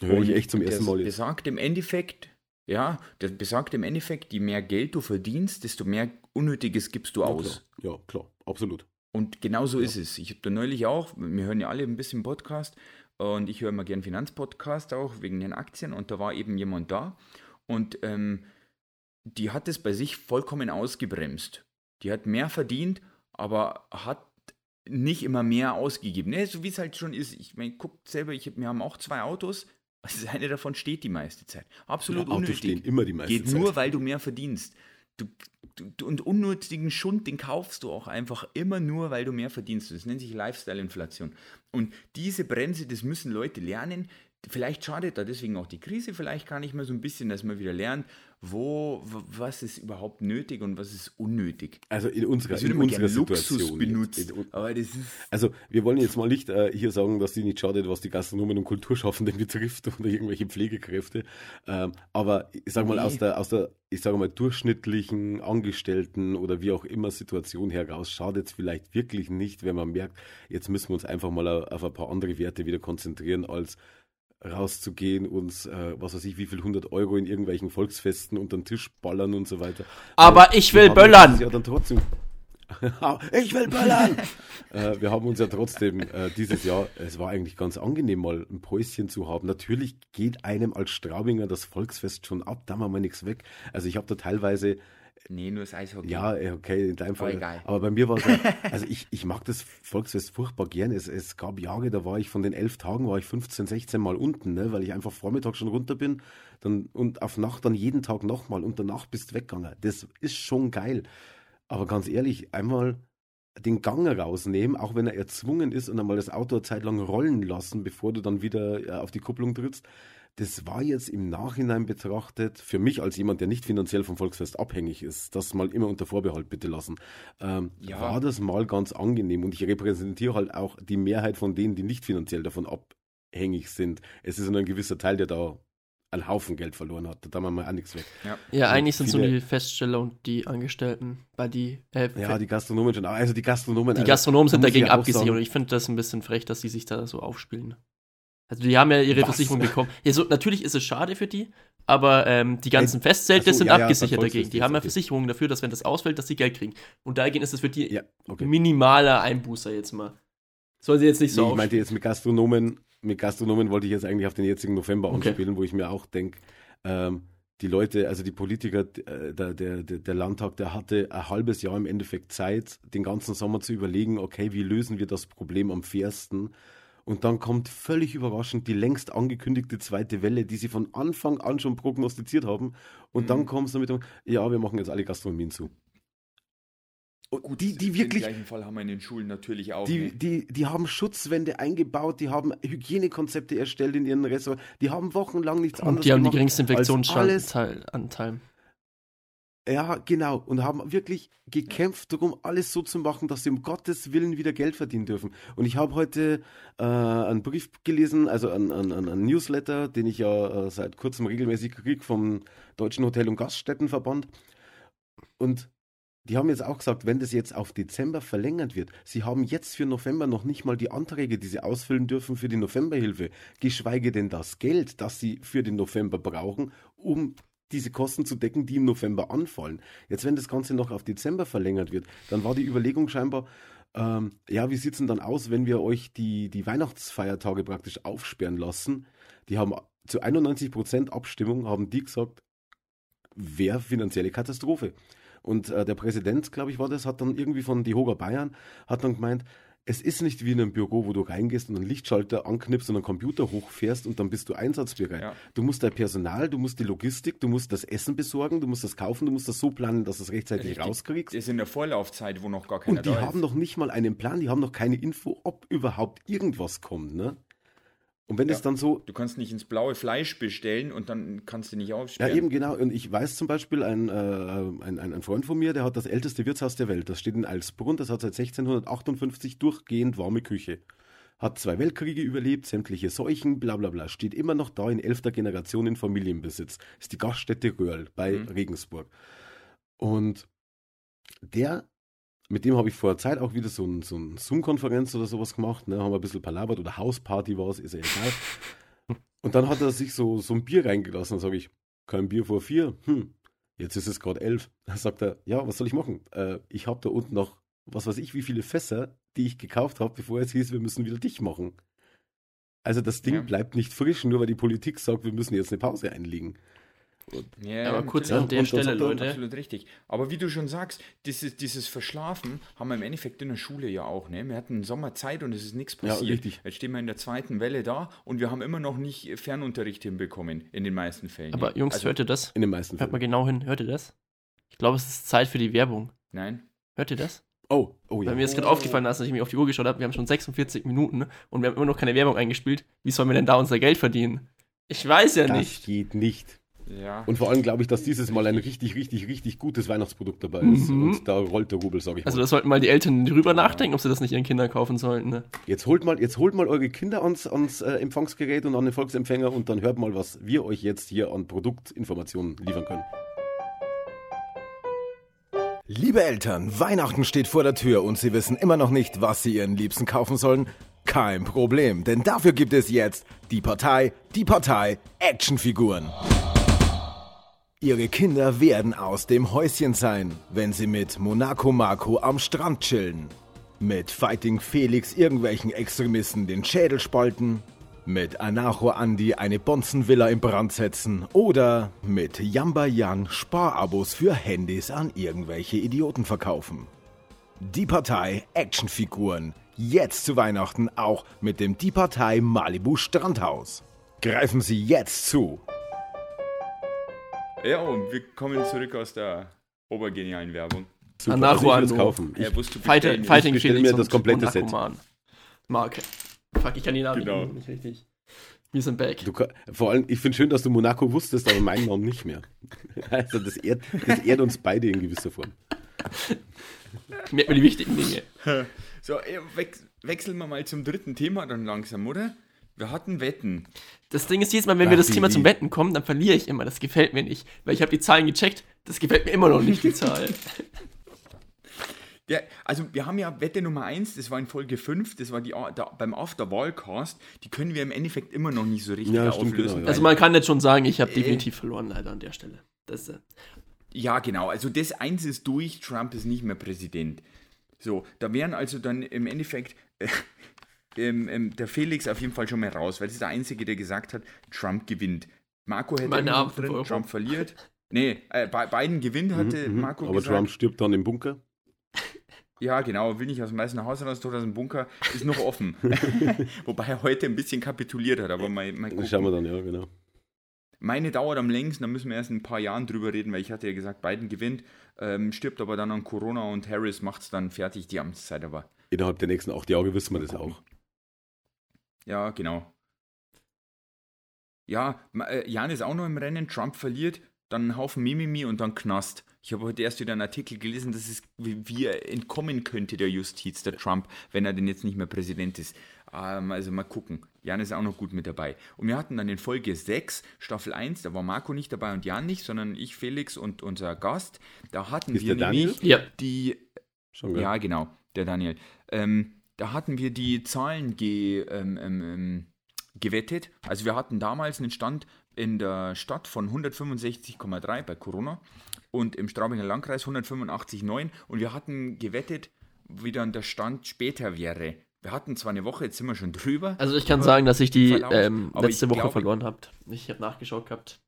Höre ich echt zum der ersten Mal jetzt. besagt im Endeffekt, ja, das besagt im Endeffekt, je mehr Geld du verdienst, desto mehr Unnötiges gibst du Ja, aus. klar. Ja, klar, absolut. Und genau so ist es. Ich habe da neulich auch, wir hören ja alle ein bisschen Podcast und ich höre immer gern Finanzpodcast auch wegen den Aktien und da war eben jemand da und ähm, die hat es bei sich vollkommen ausgebremst. Die hat mehr verdient, aber hat nicht immer mehr ausgegeben. Ne, so wie es halt schon ist. Ich meine, guckt selber, ich, wir haben auch zwei Autos. Also eine davon steht die meiste Zeit. Absolut Ja, Autos unnötig. stehen immer die meiste Geht Zeit. nur, weil du mehr verdienst. Du, und unnötigen Schund, den kaufst du auch einfach immer nur, weil du mehr verdienst. Das nennt sich Lifestyle-Inflation. Und diese Bremse, das müssen Leute lernen. Vielleicht schadet da deswegen auch die Krise vielleicht gar nicht mehr so ein bisschen, dass man wieder lernt, wo, was ist überhaupt nötig und was ist unnötig. Also in unserer, in unserer gerne Luxus Situation. benutzt, jetzt. In, aber das ist... also wir wollen jetzt mal nicht äh, hier sagen, dass die nicht schadet, was die Gastronomen und Kulturschaffenden betrifft oder irgendwelche Pflegekräfte. Ähm, aber ich sage mal, Nee. aus der, aus der, ich sage mal, durchschnittlichen Angestellten oder wie auch immer Situation heraus schadet es vielleicht wirklich nicht, wenn man merkt, jetzt müssen wir uns einfach mal auf ein paar andere Werte wieder konzentrieren, als rauszugehen, uns, äh, was weiß ich, wie viel 100 Euro in irgendwelchen Volksfesten unter den Tisch ballern und so weiter. Aber Weil ich will böllern. Ja, dann trotzdem. ich will böllern! äh, wir haben uns ja trotzdem äh, dieses Jahr, es war eigentlich ganz angenehm, mal ein Päuschen zu haben. Natürlich geht einem als Straubinger das Volksfest schon ab, da haben wir nichts weg. Also ich habe da teilweise Nee, nur das Eishockey. ja, eh, okay, in deinem Fall. egal. Aber bei mir war es ja, also ich, ich mag das Volksfest furchtbar gern. Es, es gab Jahre, da war ich von den elf Tagen, war ich 15, 16 Mal unten, ne, weil ich einfach Vormittag schon runter bin dann, und auf Nacht dann jeden Tag nochmal und danach bist du weggegangen. Das ist schon geil. Aber ganz ehrlich, einmal den Gang rausnehmen, auch wenn er erzwungen ist und einmal das Auto eine Zeit lang rollen lassen, bevor du dann wieder äh, auf die Kupplung trittst. Das war jetzt im Nachhinein betrachtet, für mich als jemand, der nicht finanziell vom Volksfest abhängig ist, das mal immer unter Vorbehalt bitte lassen, ähm, Ja. war das mal ganz angenehm. Und ich repräsentiere halt auch die Mehrheit von denen, die nicht finanziell davon abhängig sind. Es ist nur ein gewisser Teil, der da einen Haufen Geld verloren hat. Da haben wir mal auch nichts weg. Ja. Ja, Und eigentlich sind es nur die Feststeller und die Angestellten, bei die, äh, Ja, die Gastronomen schon. Also die Gastronomen. die also, Gastronomen sind dagegen abgesichert und ich finde das ein bisschen frech, dass die sich da so aufspielen. Also die haben ja ihre Was? Versicherung bekommen. Ja, so, natürlich ist es schade für die, aber ähm, die ganzen Festzelte ach so, sind ja, ja, abgesichert beim dagegen. Die haben ja okay. Versicherungen dafür, dass wenn das ausfällt, dass sie Geld kriegen. Und dagegen ist es für die Ja, okay. minimaler Einbußer jetzt mal. Soll sie jetzt nicht so Nee, ich meinte jetzt mit Gastronomen, mit Gastronomen wollte ich jetzt eigentlich auf den jetzigen November Okay. anspielen, wo ich mir auch denke, ähm, die Leute, also die Politiker, äh, der, der, der der Landtag, der hatte ein halbes Jahr im Endeffekt Zeit, den ganzen Sommer zu überlegen, okay, wie lösen wir das Problem am fairsten? Und dann kommt völlig überraschend die längst angekündigte zweite Welle, die sie von Anfang an schon prognostiziert haben. Und Mhm. dann kommen sie damit, um, ja, wir machen jetzt alle Gastronomien zu. Und die, die Den wirklich, gleichen Fall haben wir in den Schulen natürlich auch. die, ne? die, die haben Schutzwände eingebaut, die haben Hygienekonzepte erstellt in ihren Restaurants, die haben wochenlang nichts anderes Und die haben die gemacht geringsten als alles. Infektionsanteil. Ja, genau. Und haben wirklich gekämpft darum, alles so zu machen, dass sie um Gottes Willen wieder Geld verdienen dürfen. Und ich habe heute äh, einen Brief gelesen, also einen, einen, einen Newsletter, den ich ja äh, seit kurzem regelmäßig kriege vom Deutschen Hotel- und Gaststättenverband. Und die haben jetzt auch gesagt, wenn das jetzt auf Dezember verlängert wird, sie haben jetzt für November noch nicht mal die Anträge, die sie ausfüllen dürfen für die Novemberhilfe, geschweige denn das Geld, das sie für den November brauchen, um diese Kosten zu decken, die im November anfallen. Jetzt, wenn das Ganze noch auf Dezember verlängert wird, dann war die Überlegung scheinbar, ähm, ja, wie sieht es denn dann aus, wenn wir euch die, die Weihnachtsfeiertage praktisch aufsperren lassen? Die haben zu 91% Abstimmung, haben die gesagt, wäre finanzielle Katastrophe. Und äh, der Präsident, glaube ich, war das, hat dann irgendwie von die Hoger Bayern, hat dann gemeint, es ist nicht wie in einem Büro, wo du reingehst und einen Lichtschalter anknipst und einen Computer hochfährst und dann bist du einsatzbereit. Ja. Du musst dein Personal, du musst die Logistik, du musst das Essen besorgen, du musst das kaufen, du musst das so planen, dass du es rechtzeitig Richtig. rauskriegst. Das ist in der Vorlaufzeit, wo noch gar keiner Und die da haben ist. noch nicht mal einen Plan, die haben noch keine Info, ob überhaupt irgendwas kommt. Ne? Und wenn Ja. das dann so, Du kannst nicht ins blaue Fleisch bestellen und dann kannst du nicht ja aufsperren. eben genau, und ich weiß zum Beispiel, ein, äh, ein, ein, ein Freund von mir, der hat das älteste Wirtshaus der Welt, das steht in Alsbrunn, das hat seit 1658 durchgehend warme Küche. Hat zwei Weltkriege überlebt, sämtliche Seuchen, bla bla bla. Steht immer noch da in elfter Generation in Familienbesitz. Ist die Gaststätte Röhrl bei Mhm. Regensburg. Und der, mit dem habe ich vor der Zeit auch wieder so ein, so ein Zoom-Konferenz oder sowas gemacht. Ne? Haben wir ein bisschen palabert oder Hausparty war es, ist ja egal. Und dann hat er sich so, so ein Bier reingelassen. Dann sage ich, kein Bier vor vier. Hm, jetzt ist es gerade elf. Dann sagt er, ja, was soll ich machen? Äh, ich habe da unten noch, was weiß ich, wie viele Fässer, die ich gekauft habe, bevor es hieß, wir müssen wieder dicht machen. Also das Ding Ja. bleibt nicht frisch, nur weil die Politik sagt, wir müssen jetzt eine Pause einlegen. Ja, Aber kurz an der Stelle, Leute. Absolut richtig. Aber wie du schon sagst, dieses, dieses Verschlafen haben wir im Endeffekt in der Schule ja auch. Ne? Wir hatten Sommerzeit und es ist nichts Ja, passiert. richtig. Jetzt stehen wir in der zweiten Welle da und wir haben immer noch nicht Fernunterricht hinbekommen, in den meisten Fällen. Aber? Jungs, also, hört ihr das? In den meisten Hört mal Fällen. genau hin. Hört ihr das? Ich glaube, es ist Zeit für die Werbung. Nein. Hört ihr das? Oh, oh ja. Weil mir ist gerade aufgefallen, als ich mich auf die Uhr geschaut habe, wir haben schon 46 Minuten und wir haben immer noch keine Werbung eingespielt. Wie sollen wir denn da unser Geld verdienen? Ich weiß ja das nicht. geht nicht. Ja. Und vor allem glaube ich, dass dieses Mal ein richtig, richtig, richtig gutes Weihnachtsprodukt dabei ist. Mhm. Und da rollt der Rubel, sage ich Also mal. da sollten mal die Eltern drüber nachdenken, ob sie das nicht ihren Kindern kaufen sollten. Ne? Jetzt holt mal, jetzt holt mal eure Kinder ans, ans äh, Empfangsgerät und an den Volksempfänger und dann hört mal, was wir euch jetzt hier an Produktinformationen liefern können. Liebe Eltern, Weihnachten steht vor der Tür und Sie wissen immer noch nicht, was Sie Ihren Liebsten kaufen sollen? Kein Problem, denn dafür gibt es jetzt die Partei, die Partei Actionfiguren. Ihre Kinder werden aus dem Häuschen sein, wenn sie mit Monaco Marco am Strand chillen. Mit Fighting Felix irgendwelchen Extremisten den Schädel spalten. Mit Anacho Andy eine Bonzenvilla in Brand setzen. Oder mit Jamba Jan Sparabos für Handys an irgendwelche Idioten verkaufen. Die Partei Actionfiguren. Jetzt zu Weihnachten auch mit dem Die Partei Malibu Strandhaus. Greifen Sie jetzt zu. Ja, und wir kommen zurück aus der obergenialen Werbung. Super. Anarcho also ich kaufen. Ich, Ja, du Fighting, Felix mir das komplette Set. Marke. Fuck, ich kann die Namen Genau. nicht richtig. Wir sind back. du, vor allem, ich finde schön, dass du Monaco wusstest, aber meinen Namen nicht mehr. Also das ehrt, das ehrt uns beide in gewisser Form. Merkt man die wichtigen Dinge. So, wechseln wir mal zum dritten Thema dann langsam, oder? Wir hatten Wetten. Das Ding ist, jedes Mal, wenn wir das Thema zum Wetten kommen, dann verliere ich immer. Das gefällt mir nicht. Weil ich habe die Zahlen gecheckt. Das gefällt mir immer noch nicht, die Zahlen. Ja, also wir haben ja Wette Nummer 1, das war in Folge 5, das war die da, beim After-Wahlcast, die können wir im Endeffekt immer noch nicht so richtig Ja, auflösen. genau, ja. Also man kann jetzt schon sagen, ich habe definitiv verloren, leider an der Stelle. Das, äh, Ja, genau. Also das eins ist durch, Trump ist nicht mehr Präsident. So, da wären also dann im Endeffekt äh, ähm, ähm, der Felix auf jeden Fall schon mal raus, weil das ist der Einzige, der gesagt hat, Trump gewinnt. Marco hätte Meine immer noch Arme fünf drin, Euro. Trump verliert. Nee, äh, Bi- Biden gewinnt, hatte Mhm, Marco aber gesagt. Trump stirbt dann im Bunker. Ja, genau, will nicht aus dem Weißen Haus raus, tot aus dem Bunker, ist noch offen. Wobei er heute ein bisschen kapituliert hat, aber mal, mal Das gucken. schauen wir dann, ja, genau. Meine dauert am längsten, da müssen wir erst in ein paar Jahren drüber reden, weil ich hatte ja gesagt, Biden gewinnt, ähm, stirbt aber dann an Corona und Harris macht es dann fertig, die Amtszeit aber. Innerhalb der nächsten acht Jahre wissen wir das auch. Ja, genau. Ja, äh, Jan ist auch noch im Rennen, Trump verliert, dann ein Haufen Mimimi und dann Knast. Ich habe heute erst wieder einen Artikel gelesen, dass es wie, er entkommen könnte der Justiz, der Trump, wenn er denn jetzt nicht mehr Präsident ist. Ähm, also mal gucken. Jan ist auch noch gut mit dabei. Und wir hatten dann in Folge 6, Staffel 1, da war Marco nicht dabei und Jan nicht, sondern ich, Felix und unser Gast. Da hatten Ist wir nämlich Daniel? ja, die Schon, gell? ja, genau, der Daniel. Ähm, da hatten wir die Zahlen ge, ähm, ähm, ähm, gewettet. Also wir hatten damals einen Stand in der Stadt von 165,3 bei Corona und im Straubinger Landkreis 185,9 und wir hatten gewettet, wie dann der Stand später wäre. Wir hatten zwar eine Woche, jetzt sind wir schon drüber. also ich kann sagen, dass ich die ähm, letzte Woche glaube- verloren habe. Ich habe nachgeschaut gehabt.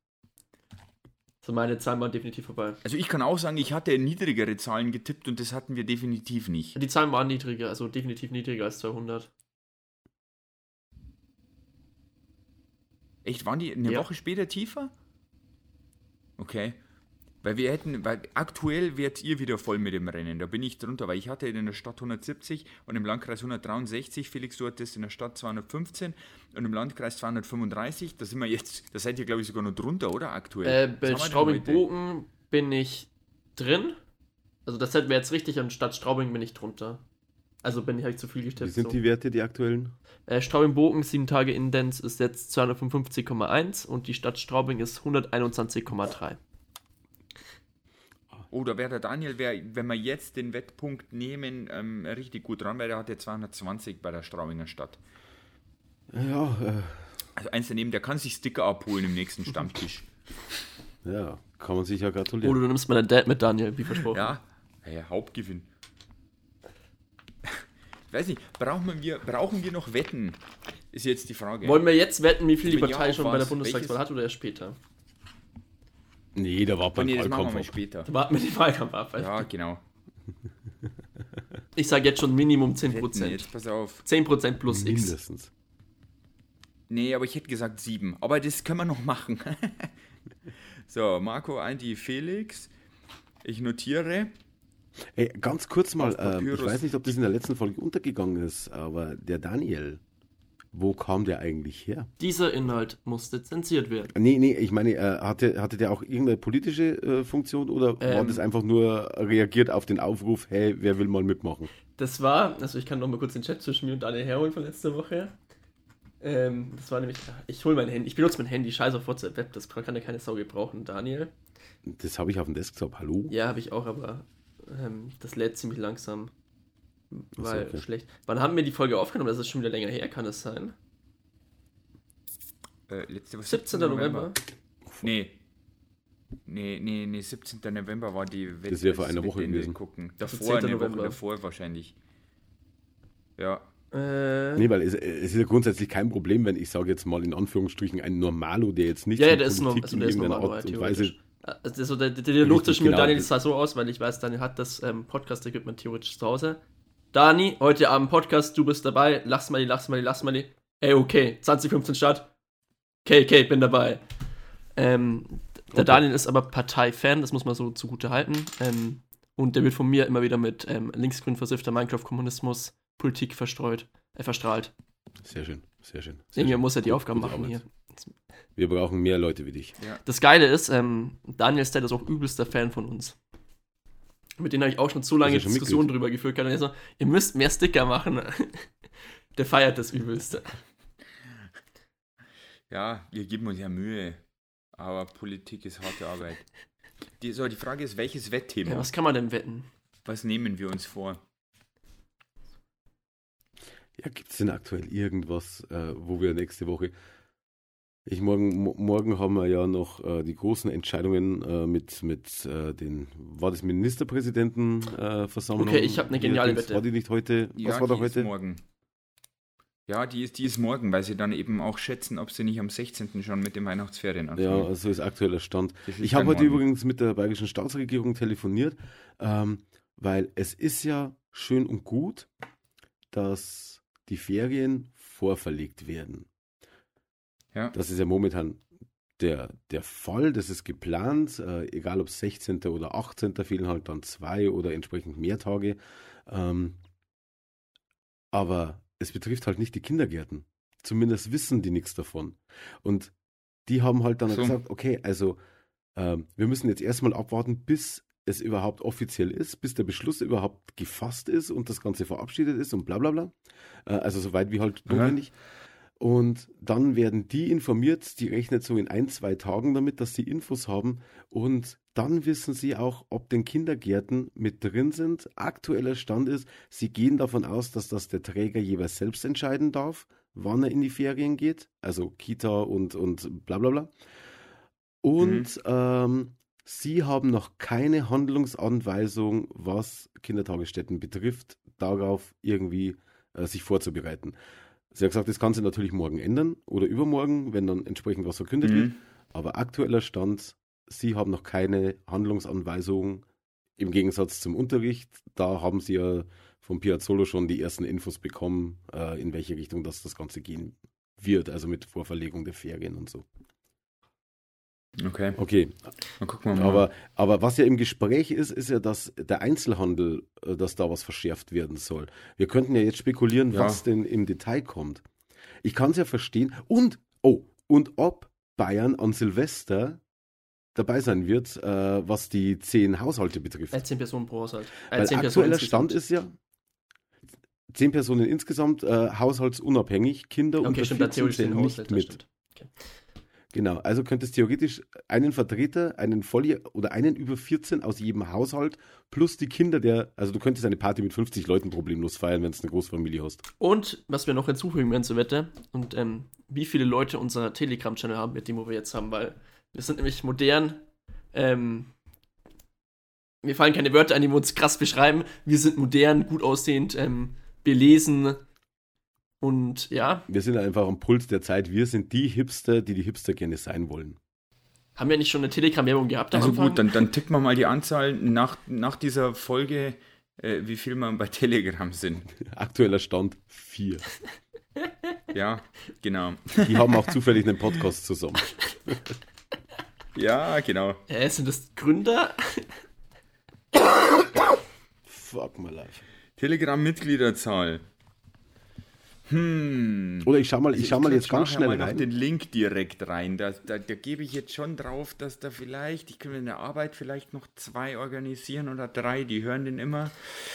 So meine Zahlen waren definitiv vorbei. Also ich kann auch sagen, ich hatte niedrigere Zahlen getippt und das hatten wir definitiv nicht. Die Zahlen waren niedriger, also definitiv niedriger als 200. Echt, waren die eine Ja. Woche später tiefer? Okay. Weil wir hätten, weil aktuell werdet ihr wieder voll mit dem Rennen. Da bin ich drunter, weil ich hatte in der Stadt 170 und im Landkreis 163. Felix, du hattest in der Stadt 215 und im Landkreis 235. Da sind wir jetzt, da seid ihr, glaube ich, sogar noch drunter, oder? Aktuell. Äh, bei haben wir denn Straubing heute? Bogen bin ich drin. Also das wäre jetzt richtig, und statt Straubing bin ich drunter. Also bin ich halt zu viel Wie getippt. sind so. die Werte, die aktuellen? Äh, Straubing Bogen 7 Tage Indenz ist jetzt 255,1 und die Stadt Straubing ist 121,3. Oh, da wäre der Daniel, wär, wenn wir jetzt den Wettpunkt nehmen, ähm, richtig gut dran, weil der hatte 220 bei der Straubinger Stadt. Ja, Also eins daneben, der kann sich Sticker abholen im nächsten Stammtisch. äh, ja, kann man sich ja Oh, gratulieren. du nimmst meinen Dad mit, Daniel, wie versprochen. Ja, hey, Hauptgewinn. Ich weiß nicht, brauchen wir, brauchen wir noch Wetten? Ist jetzt die Frage. Wollen wir jetzt wetten, wie viel die ja, Partei schon bei der? Bundestagswahl hat oder erst später? Nee, da war wir Wahlkampf mal ab. später. Warten wir den Wahlkampf ab. Ja, genau. Ich sage jetzt schon Minimum Wetten, 10%. jetzt pass auf. 10% plus X. Mindestens. Nee, aber ich hätte gesagt sieben. Aber das können wir noch machen. so, Marco, Andi, Felix. Ich notiere. Ey, ganz kurz mal, ähm, ich weiß nicht, ob das in der letzten Folge untergegangen ist, aber der Daniel, wo kam der eigentlich her? Dieser Inhalt musste zensiert werden. Nee, nee, ich meine, äh, hatte, hatte der auch irgendeine politische äh, Funktion oder war Ähm. das einfach nur reagiert auf den Aufruf, hey, wer will mal mitmachen? Das war, also ich kann noch mal kurz den Chat zwischen mir und Daniel herholen von letzter Woche. Ähm, das war nämlich, ich hole mein Handy, ich benutze mein Handy, scheiß auf WhatsApp Web, das kann ja keine Sau gebrauchen, Daniel. Das habe ich auf dem Desktop, hallo? Ja, habe ich auch, aber ähm, das lädt ziemlich langsam. Weil okay. schlecht. Wann haben wir die Folge aufgenommen? Das ist schon wieder länger her, kann es sein? Äh, letzte Woche 17. November. Nee. Nee, nee, nee, 17. November war die Wette. Das wäre vor einer Woche gewesen. Gucken. Also Davor, 10. eine Woche November. davor wahrscheinlich. Ja. Äh, Nee, weil es, es ist ja grundsätzlich kein Problem, wenn ich sage jetzt mal in Anführungsstrichen ein Normalo, der jetzt nicht ja, ja, der ist, Politik also in der ist irgendeiner normal, Art und theoretisch. Weise Also der, der Dialog zwischen mir und genau. Daniel sah so aus, weil ich weiß, Daniel hat das ähm, Podcast-Equipment theoretisch zu Hause. Dani, heute Abend Podcast, du bist dabei. Lass mal die, lass mal die, lass mal die. Ey, okay, 2015 Start. Okay, okay, bin dabei. Ähm, der Okay. Daniel ist aber Parteifan, das muss man so zugute halten. Ähm, Und der wird von mir immer wieder mit ähm, linksgrün versiffter Minecraft-Kommunismus Politik verstreut, äh, verstrahlt. Sehr schön, sehr schön. Sehr Irgendwer schön. muss ja die Gut, Aufgaben machen Arbeit. hier. Wir brauchen mehr Leute wie dich. Das Geile ist, ähm, Daniel Stell ist auch übelster Fan von uns. Mit denen habe ich auch schon so lange Diskussionen drüber geführt. Und er so, ihr müsst mehr Sticker machen. Der feiert das übelste. Ja, wir geben uns ja Mühe. Aber Politik ist harte Arbeit. Die, so, die Frage ist, welches Wettthema? Ja, was kann man denn wetten? Was nehmen wir uns vor? Ja, gibt es denn aktuell irgendwas, äh, wo wir nächste Woche. Ich morgen, mo morgen haben wir ja noch äh, die großen Entscheidungen äh, mit, mit äh, den, war das Ministerpräsidentenversammlung? Äh? Okay, ich hab eine geniale Wette. War die nicht heute? Ja, Was war da die heute? ist morgen. Ja, die ist, die ist morgen, weil sie dann eben auch schätzen, ob sie nicht am 16. schon mit den Weihnachtsferien Ja, anfangen. so ist aktueller Stand. Ist Ich habe heute morgen. übrigens mit der bayerischen Staatsregierung telefoniert, ähm, weil es ist ja schön und gut, dass die Ferien vorverlegt werden. Ja. Das ist ja momentan der, der Fall, das ist geplant, äh, egal ob 16. oder 18. fehlen halt dann zwei oder entsprechend mehr Tage. Ähm, aber es betrifft halt nicht die Kindergärten. Zumindest wissen die nichts davon. Und die haben halt dann So. gesagt, okay, also ähm, wir müssen jetzt erstmal abwarten, bis es überhaupt offiziell ist, bis der Beschluss überhaupt gefasst ist und das Ganze verabschiedet ist und bla bla bla. Äh, also soweit wie halt notwendig. Und dann werden die informiert, die rechnet so in ein, zwei Tagen damit, dass sie Infos haben. Und dann wissen sie auch, ob den Kindergärten mit drin sind. Aktueller Stand ist, sie gehen davon aus, dass das der Träger jeweils selbst entscheiden darf, wann er in die Ferien geht. Also Kita und, und bla bla bla. Und ähm, sie haben noch keine Handlungsanweisung, was Kindertagesstätten betrifft, darauf irgendwie äh, sich vorzubereiten. Sie hat gesagt, das kann sich natürlich morgen ändern oder übermorgen, wenn dann entsprechend was verkündet wird. Mhm. Aber aktueller Stand, Sie haben noch keine Handlungsanweisung im Gegensatz zum Unterricht. Da haben Sie ja von Piazzolo schon die ersten Infos bekommen, äh, in welche Richtung das, das Ganze gehen wird, also mit Vorverlegung der Ferien und so. Okay, Okay, dann gucken wir mal. aber, aber was ja im Gespräch ist, ist ja, dass der Einzelhandel, äh, dass da was verschärft werden soll. Wir könnten ja jetzt spekulieren, Ja. was denn im Detail kommt. Ich kann es ja verstehen. Und, oh, und ob Bayern an Silvester dabei sein wird, äh, was die zehn Haushalte betrifft. Äh, 10 Personen pro Haushalt. Äh, Weil 10 aktueller. Stand ist ja, zehn Personen insgesamt, äh, haushaltsunabhängig, Kinder Okay, unter stimmt, da 14 theoretisch zählen nicht Haushalt, das mit. stimmt. Okay. Genau, also könnte es theoretisch einen Vertreter, einen Volljahr oder einen über 14 aus jedem Haushalt plus die Kinder der, also du könntest eine Party mit 50 Leuten problemlos feiern, wenn du eine Großfamilie hast. Und was wir noch hinzufügen werden zur Wette und ähm, wie viele Leute unser Telegram-Channel haben, mit dem wir jetzt haben, weil wir sind nämlich modern. Ähm, mir fallen keine Wörter ein, die wir uns krass beschreiben. Wir sind modern, gut aussehend, ähm, belesen und ja, Wir sind einfach am Puls der Zeit. Wir sind die Hipster, die die Hipster gerne sein wollen. haben wir nicht schon eine Telegram-Werbung gehabt am Also Anfang? gut, dann, dann tippen wir mal die Anzahl nach, nach dieser Folge, äh, wie viel wir bei Telegram sind. Aktueller Stand vier. Ja, genau. Die haben auch zufällig einen Podcast zusammen. Ja, genau. äh, sind das Gründer? Fuck my life. Telegram-Mitgliederzahl. Hm. Oder ich schau mal, ich Also schau mal jetzt ganz schnell mal rein. den Link direkt rein. Da, da, da gebe ich jetzt schon drauf, dass da vielleicht, ich kann in der Arbeit vielleicht noch zwei organisieren oder drei, die hören den immer.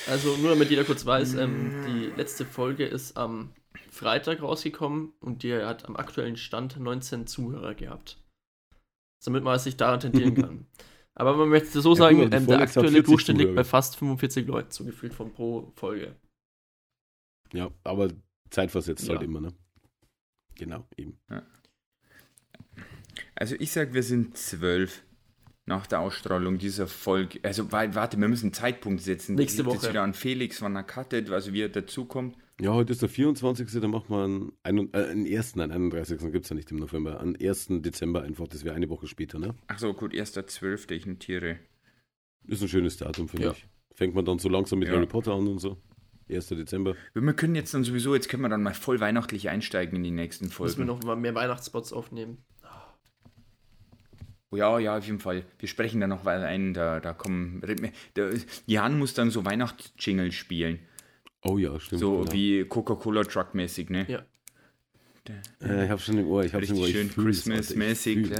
Also nur damit jeder kurz weiß, ähm, die letzte Folge ist am Freitag rausgekommen und die hat am aktuellen Stand 19 Zuhörer gehabt. Damit man sich daran tendieren kann. Aber man möchte so Ja, sagen, gut, ähm, der aktuelle 40 Durchschnitt liegt bei fast 45 Leuten, so gefühlt von pro Folge. Ja, aber zeitversetzt Ja. halt immer, ne? Genau, eben. Also ich sag, wir sind zwölf nach der Ausstrahlung dieser Folge. Also warte, wir müssen einen Zeitpunkt setzen. Nächste Liegt jetzt Woche. wieder an Felix, wann er cuttet, also wie er dazukommt. Ja, heute ist der 24. Dann macht man einen, äh, einen ersten, einen 31. gibt es ja nicht im November. Am 1. Dezember einfach, das wäre eine Woche später, ne? Ach so, gut, 1.12. ich notiere. Ist ein schönes Datum, finde Ja. ich. Fängt man dann so langsam mit Ja. Harry Potter an und so. 1. Dezember. Wir können jetzt dann sowieso, jetzt können wir dann mal voll weihnachtlich einsteigen in die nächsten Müssen wir Folgen. noch mal mehr Weihnachtsspots aufnehmen. Oh ja, ja, auf jeden Fall. Wir sprechen da noch weil ein, da, da kommen. Der, Jan muss dann so Weihnachtsjingle spielen. Oh ja, stimmt. So genau. wie Coca-Cola Truck-mäßig, ne? Ja. Äh, ich habe schon im Ohr. Ich habe schon im Richtig Ohr. schön Christmas-mäßig.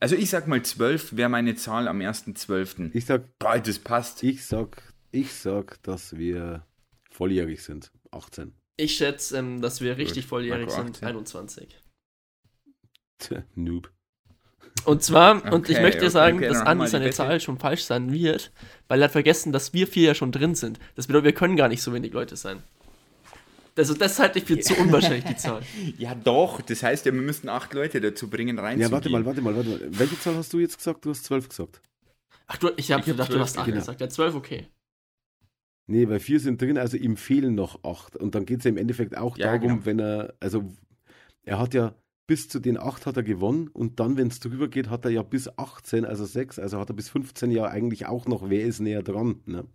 Also ich sag mal 12 wäre meine Zahl am 1.12. Ich sag, Boah, das passt. ich sag, ich sag, dass wir volljährig sind. 18. Ich schätze, ähm, dass wir richtig Gut, volljährig Marco sind, 18. 21. Tja, Noob. Und zwar, und ich Okay, möchte okay, sagen, okay, dass Andi seine Wette. Zahl schon falsch sein wird, weil er hat vergessen, dass wir vier ja schon drin sind. Das bedeutet, wir können gar nicht so wenig Leute sein. Also das halte ich für zu unwahrscheinlich, die Zahl. Ja doch, das heißt ja, wir müssten acht Leute dazu bringen, reinzugehen. Ja, warte mal, warte mal, warte mal. Welche Zahl hast du jetzt gesagt? Du hast 12 gesagt. Ach du, ich habe hab gedacht, du 12, hast 8 genau. gesagt. Ja, 12 okay. Nee, weil vier sind drin, also ihm fehlen noch acht. Und dann geht es ja im Endeffekt auch Ja, darum, genau. wenn er, also er hat ja bis zu den acht hat er gewonnen und dann, wenn es drüber geht, hat er ja bis 18, also 6, also hat er bis 15 ja eigentlich auch noch, wer ist näher dran. Ne?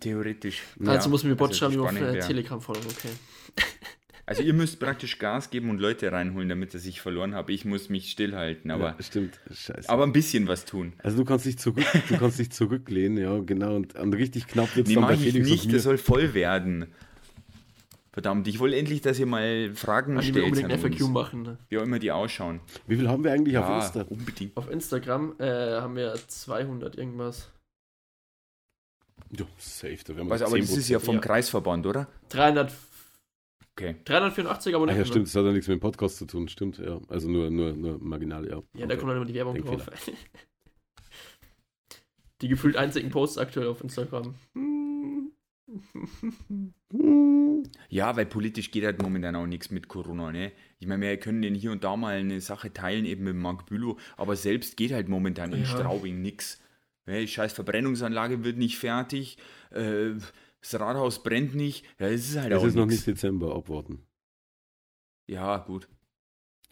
Theoretisch. Also muss mir Bot also schreiben, die auf äh, Telegram folgen, okay. Also ihr müsst praktisch Gas geben und Leute reinholen, damit er sich verloren habe. Ich muss mich stillhalten, aber, ja, stimmt. Scheiße. aber ein bisschen was tun. also du kannst dich zurück, du kannst dich zurücklehnen, ja, genau. Und, und richtig knapp wird es Nee, dann bei ich Felix nicht, das soll voll werden. Verdammt, ich wollte endlich, dass ihr mal Fragen Also wir stellt unbedingt an ein FAQ machen. Ne? wie auch immer die ausschauen. Wie viel haben wir eigentlich auf Ja, Insta? unbedingt. Auf Instagram äh, haben wir 200 irgendwas. Ja, safe, da werden wir Was, aber das ist ja vom Ja. Kreisverband, oder? 300, Okay. 384 Ah Abonnenten. ja, ne? stimmt, das hat ja nichts mit dem Podcast zu tun, stimmt, ja. Also nur, nur, nur marginal, ja. Ja, da Okay. kommt dann immer die Werbung Denkfehler. drauf. die gefühlt einzigen Posts aktuell auf Instagram. Ja, weil politisch geht halt momentan auch nichts mit Corona, ne? Ich meine, wir können den hier und da mal eine Sache teilen, eben mit Marc Bülow, aber selbst geht halt momentan in Ja. Straubing nichts. Ne, scheiß Verbrennungsanlage wird nicht fertig, äh, das Rathaus brennt nicht, ja, das ist halt Es auch ist noch nicht Dezember, abwarten. Ja, gut.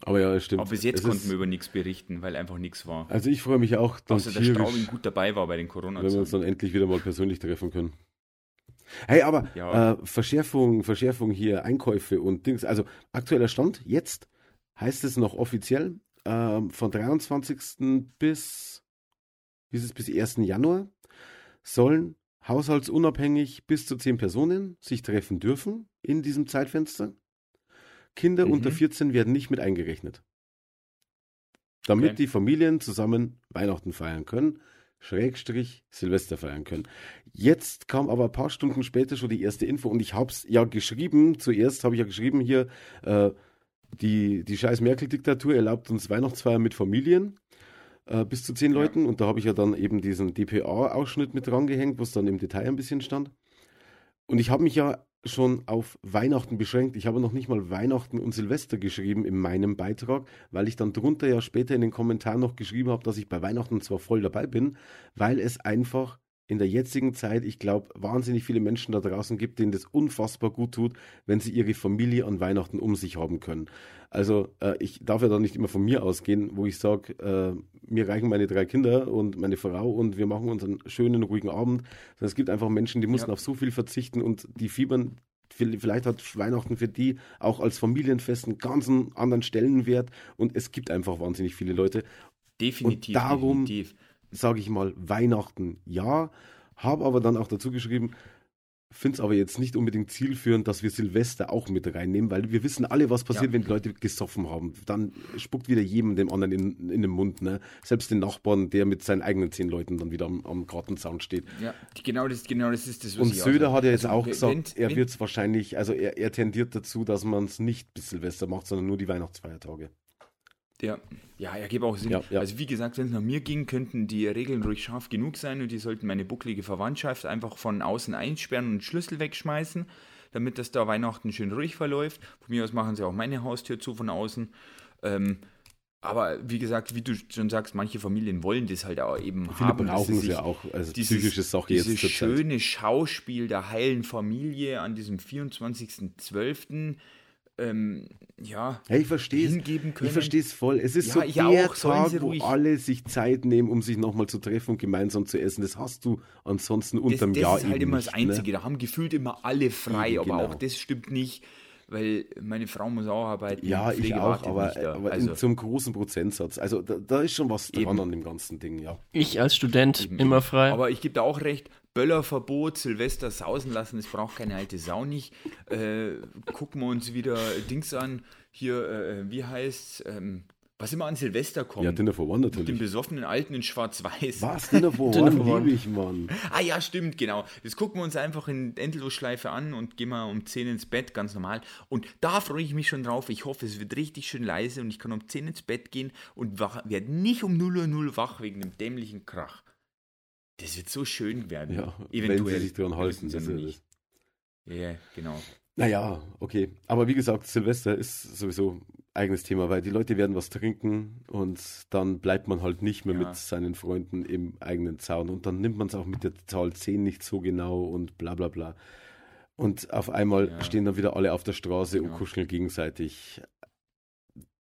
Aber ja, es stimmt. Aber bis jetzt Es konnten ist- wir über nichts berichten, weil einfach nichts war. Also ich freue mich auch dass tierisch, Straubing gut dabei war bei den wenn wir uns dann endlich wieder mal persönlich treffen können. Hey, aber Ja. äh, Verschärfung, Verschärfung hier, Einkäufe und Dings. Also aktueller Stand, jetzt heißt es noch offiziell, ähm, von 23. bis, wie ist es, bis 1. Januar sollen haushaltsunabhängig bis zu 10 Personen sich treffen dürfen in diesem Zeitfenster. Kinder Mhm. unter 14 werden nicht mit eingerechnet. Damit Okay. die Familien zusammen Weihnachten feiern können, Schrägstrich Silvester feiern können. Jetzt kam aber ein paar Stunden später schon die erste Info und ich habe es ja geschrieben, zuerst habe ich ja geschrieben hier, äh, die, die scheiß Merkel-Diktatur erlaubt uns Weihnachtsfeiern mit Familien äh, bis zu zehn. Leuten und da habe ich ja dann eben diesen DPA-Ausschnitt mit drangehängt, wo es dann im Detail ein bisschen stand. Und ich habe mich ja schon auf Weihnachten beschränkt. Ich habe noch nicht mal Weihnachten und Silvester geschrieben in meinem Beitrag, weil ich dann drunter ja später in den Kommentaren noch geschrieben habe, dass ich bei Weihnachten zwar voll dabei bin, weil es einfach in der jetzigen Zeit, ich glaube, wahnsinnig viele Menschen da draußen gibt, denen das unfassbar gut tut, wenn sie ihre Familie an Weihnachten um sich haben können. Also äh, ich darf ja da nicht immer von mir ausgehen, wo ich sage, äh, mir reichen meine drei Kinder und meine Frau und wir machen uns einen schönen, ruhigen Abend. Sondern es gibt einfach Menschen, die mussten Ja. auf so viel verzichten und die fiebern, vielleicht hat Weihnachten für die auch als Familienfest einen ganz anderen Stellenwert und es gibt einfach wahnsinnig viele Leute, Definitiv, Und darum- definitiv. Sage ich mal, Weihnachten ja, habe aber dann auch dazu geschrieben, finde es aber jetzt nicht unbedingt zielführend, dass wir Silvester auch mit reinnehmen, weil wir wissen alle, was passiert, Ja. wenn die Leute gesoffen haben. Dann spuckt wieder jedem dem anderen in, in den Mund. Ne? Selbst den Nachbarn, der mit seinen eigenen zehn Leuten dann wieder am, am Gartenzaun steht. Ja, genau das, genau das ist das, was Und ich Söder auch hat ja jetzt Also, auch wenn- gesagt, er wird es wahrscheinlich, also er, er tendiert dazu, dass man es nicht bis Silvester macht, sondern nur die Weihnachtsfeiertage. Ja, ja, ergibt auch Sinn. Ja, ja. Also wie gesagt, wenn es nach mir ging, könnten die Regeln ruhig scharf genug sein und die sollten meine bucklige Verwandtschaft einfach von außen einsperren und Schlüssel wegschmeißen, damit das da Weihnachten schön ruhig verläuft. Von mir aus machen sie auch meine Haustür zu von außen. Ähm, aber wie gesagt, wie du schon sagst, manche Familien wollen das halt auch eben Viele haben. dass brauchen es ja auch, also dieses, psychische Sache dieses jetzt Zeit. schöne Schauspiel der heilen Familie an diesem 24.12. Ähm, ja, Hey, ich verstehe es. hingeben können. Ich verstehe es voll. Es ist Ja, so der auch. Tag, wo alle sich Zeit nehmen, um sich nochmal zu treffen und gemeinsam zu essen. Das hast du ansonsten Das, unterm das Jahr ist halt immer nicht, das Einzige. Ne? Da haben gefühlt immer alle frei, Eben, aber genau. auch das stimmt nicht. weil meine Frau muss auch arbeiten. Ja, ich auch, aber, aber also, in, zum großen Prozentsatz. Also da, da ist schon was dran Eben. an dem ganzen Ding, ja. Ich als Student Eben, immer frei. Aber ich gebe da auch recht, Böllerverbot, Silvester sausen lassen, das braucht keine alte Sau nicht. Äh, gucken wir uns wieder Dings an, hier, äh, wie heißt ähm, was immer an Silvester kommt. Ja, Dinner for One Mit dem natürlich. besoffenen Alten in Schwarz-Weiß. Was? Dinner for Dinner One for One. liebe ich, Mann. Ah ja, stimmt, genau. Das gucken wir uns einfach in Endlosschleife an und gehen mal um 10 ins Bett, ganz normal. Und da freue ich mich schon drauf. Ich hoffe, es wird richtig schön leise und ich kann um 10 ins Bett gehen und wach, werde nicht um 0 Uhr 0 wach wegen dem dämlichen Krach. Das wird so schön werden. Ja, Eventuell. wenn sie sich dran Wir halten. Das das. Ja, genau. Naja, okay. Aber wie gesagt, Silvester ist sowieso eigenes Thema, weil die Leute werden was trinken und dann bleibt man halt nicht mehr Ja. mit seinen Freunden im eigenen Zaun und dann nimmt man es auch mit der Zahl 10 nicht so genau und bla bla bla. Und auf einmal Ja. stehen dann wieder alle auf der Straße und Genau. kuscheln gegenseitig.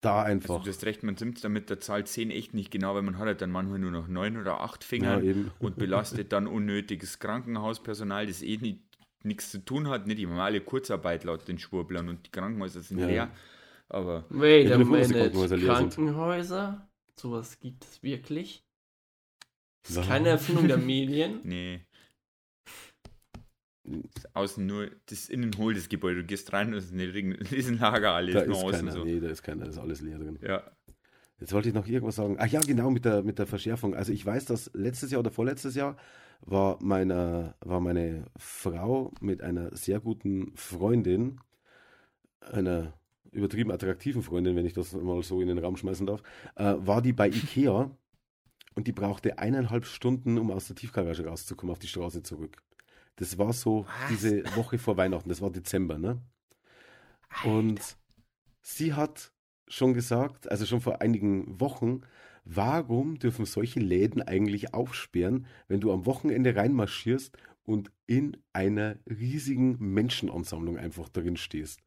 Da einfach. Also du hast recht, man nimmt damit der Zahl 10 echt nicht genau, weil man hat halt dann manchmal nur noch 9 oder 8 ja, Finger eben. und belastet dann unnötiges Krankenhauspersonal, das eh nicht, nichts zu tun hat. Nicht, die haben alle Kurzarbeit laut den Schwurblern und die Krankenhäuser sind Ja. leer. Aber Wait a minute. Krankenhäuser. Krankenhäuser? Sowas gibt es wirklich? Das ist keine Erfindung der Medien. nee. Das Außen nur das Innenhol des Gebäudes. Du gehst rein und es ist Riesen- Riesenlager, alles Da nur ist außen keiner. so. Nee, da ist keiner. Da ist alles leer drin. Ja. Jetzt wollte ich noch irgendwas sagen. Ach ja, genau, mit der, mit der Verschärfung. Also ich weiß, dass letztes Jahr oder vorletztes Jahr war meine, war meine Frau mit einer sehr guten Freundin, einer übertrieben attraktiven Freundin, wenn ich das mal so in den Raum schmeißen darf, äh, war die bei Ikea und die brauchte eineinhalb Stunden, um aus der Tiefgarage rauszukommen, auf die Straße zurück. Das war so Was? diese Woche vor Weihnachten, das war Dezember, ne? Und sie hat schon gesagt, also schon vor einigen Wochen, warum dürfen solche Läden eigentlich aufsperren, wenn du am Wochenende reinmarschierst und in einer riesigen Menschenansammlung einfach drin stehst?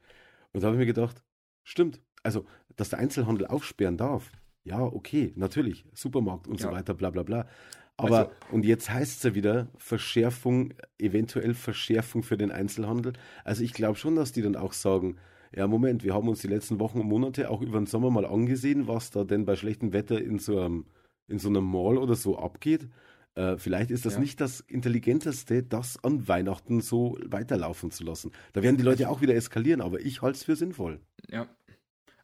Und da habe ich mir gedacht, stimmt, also, dass der Einzelhandel aufsperren darf, ja, okay, natürlich, Supermarkt und so Ja. weiter, bla bla bla. Aber, Also- und jetzt heißt es ja wieder Verschärfung, eventuell Verschärfung für den Einzelhandel. Also ich glaube schon, dass die dann auch sagen, ja, Moment, wir haben uns die letzten Wochen und Monate auch über den Sommer mal angesehen, was da denn bei schlechtem Wetter in so einem, in so einem Mall oder so abgeht. Äh, vielleicht ist das Ja. nicht das Intelligenteste, das an Weihnachten so weiterlaufen zu lassen. Da werden die Leute auch wieder eskalieren, aber ich halte es für sinnvoll. Ja.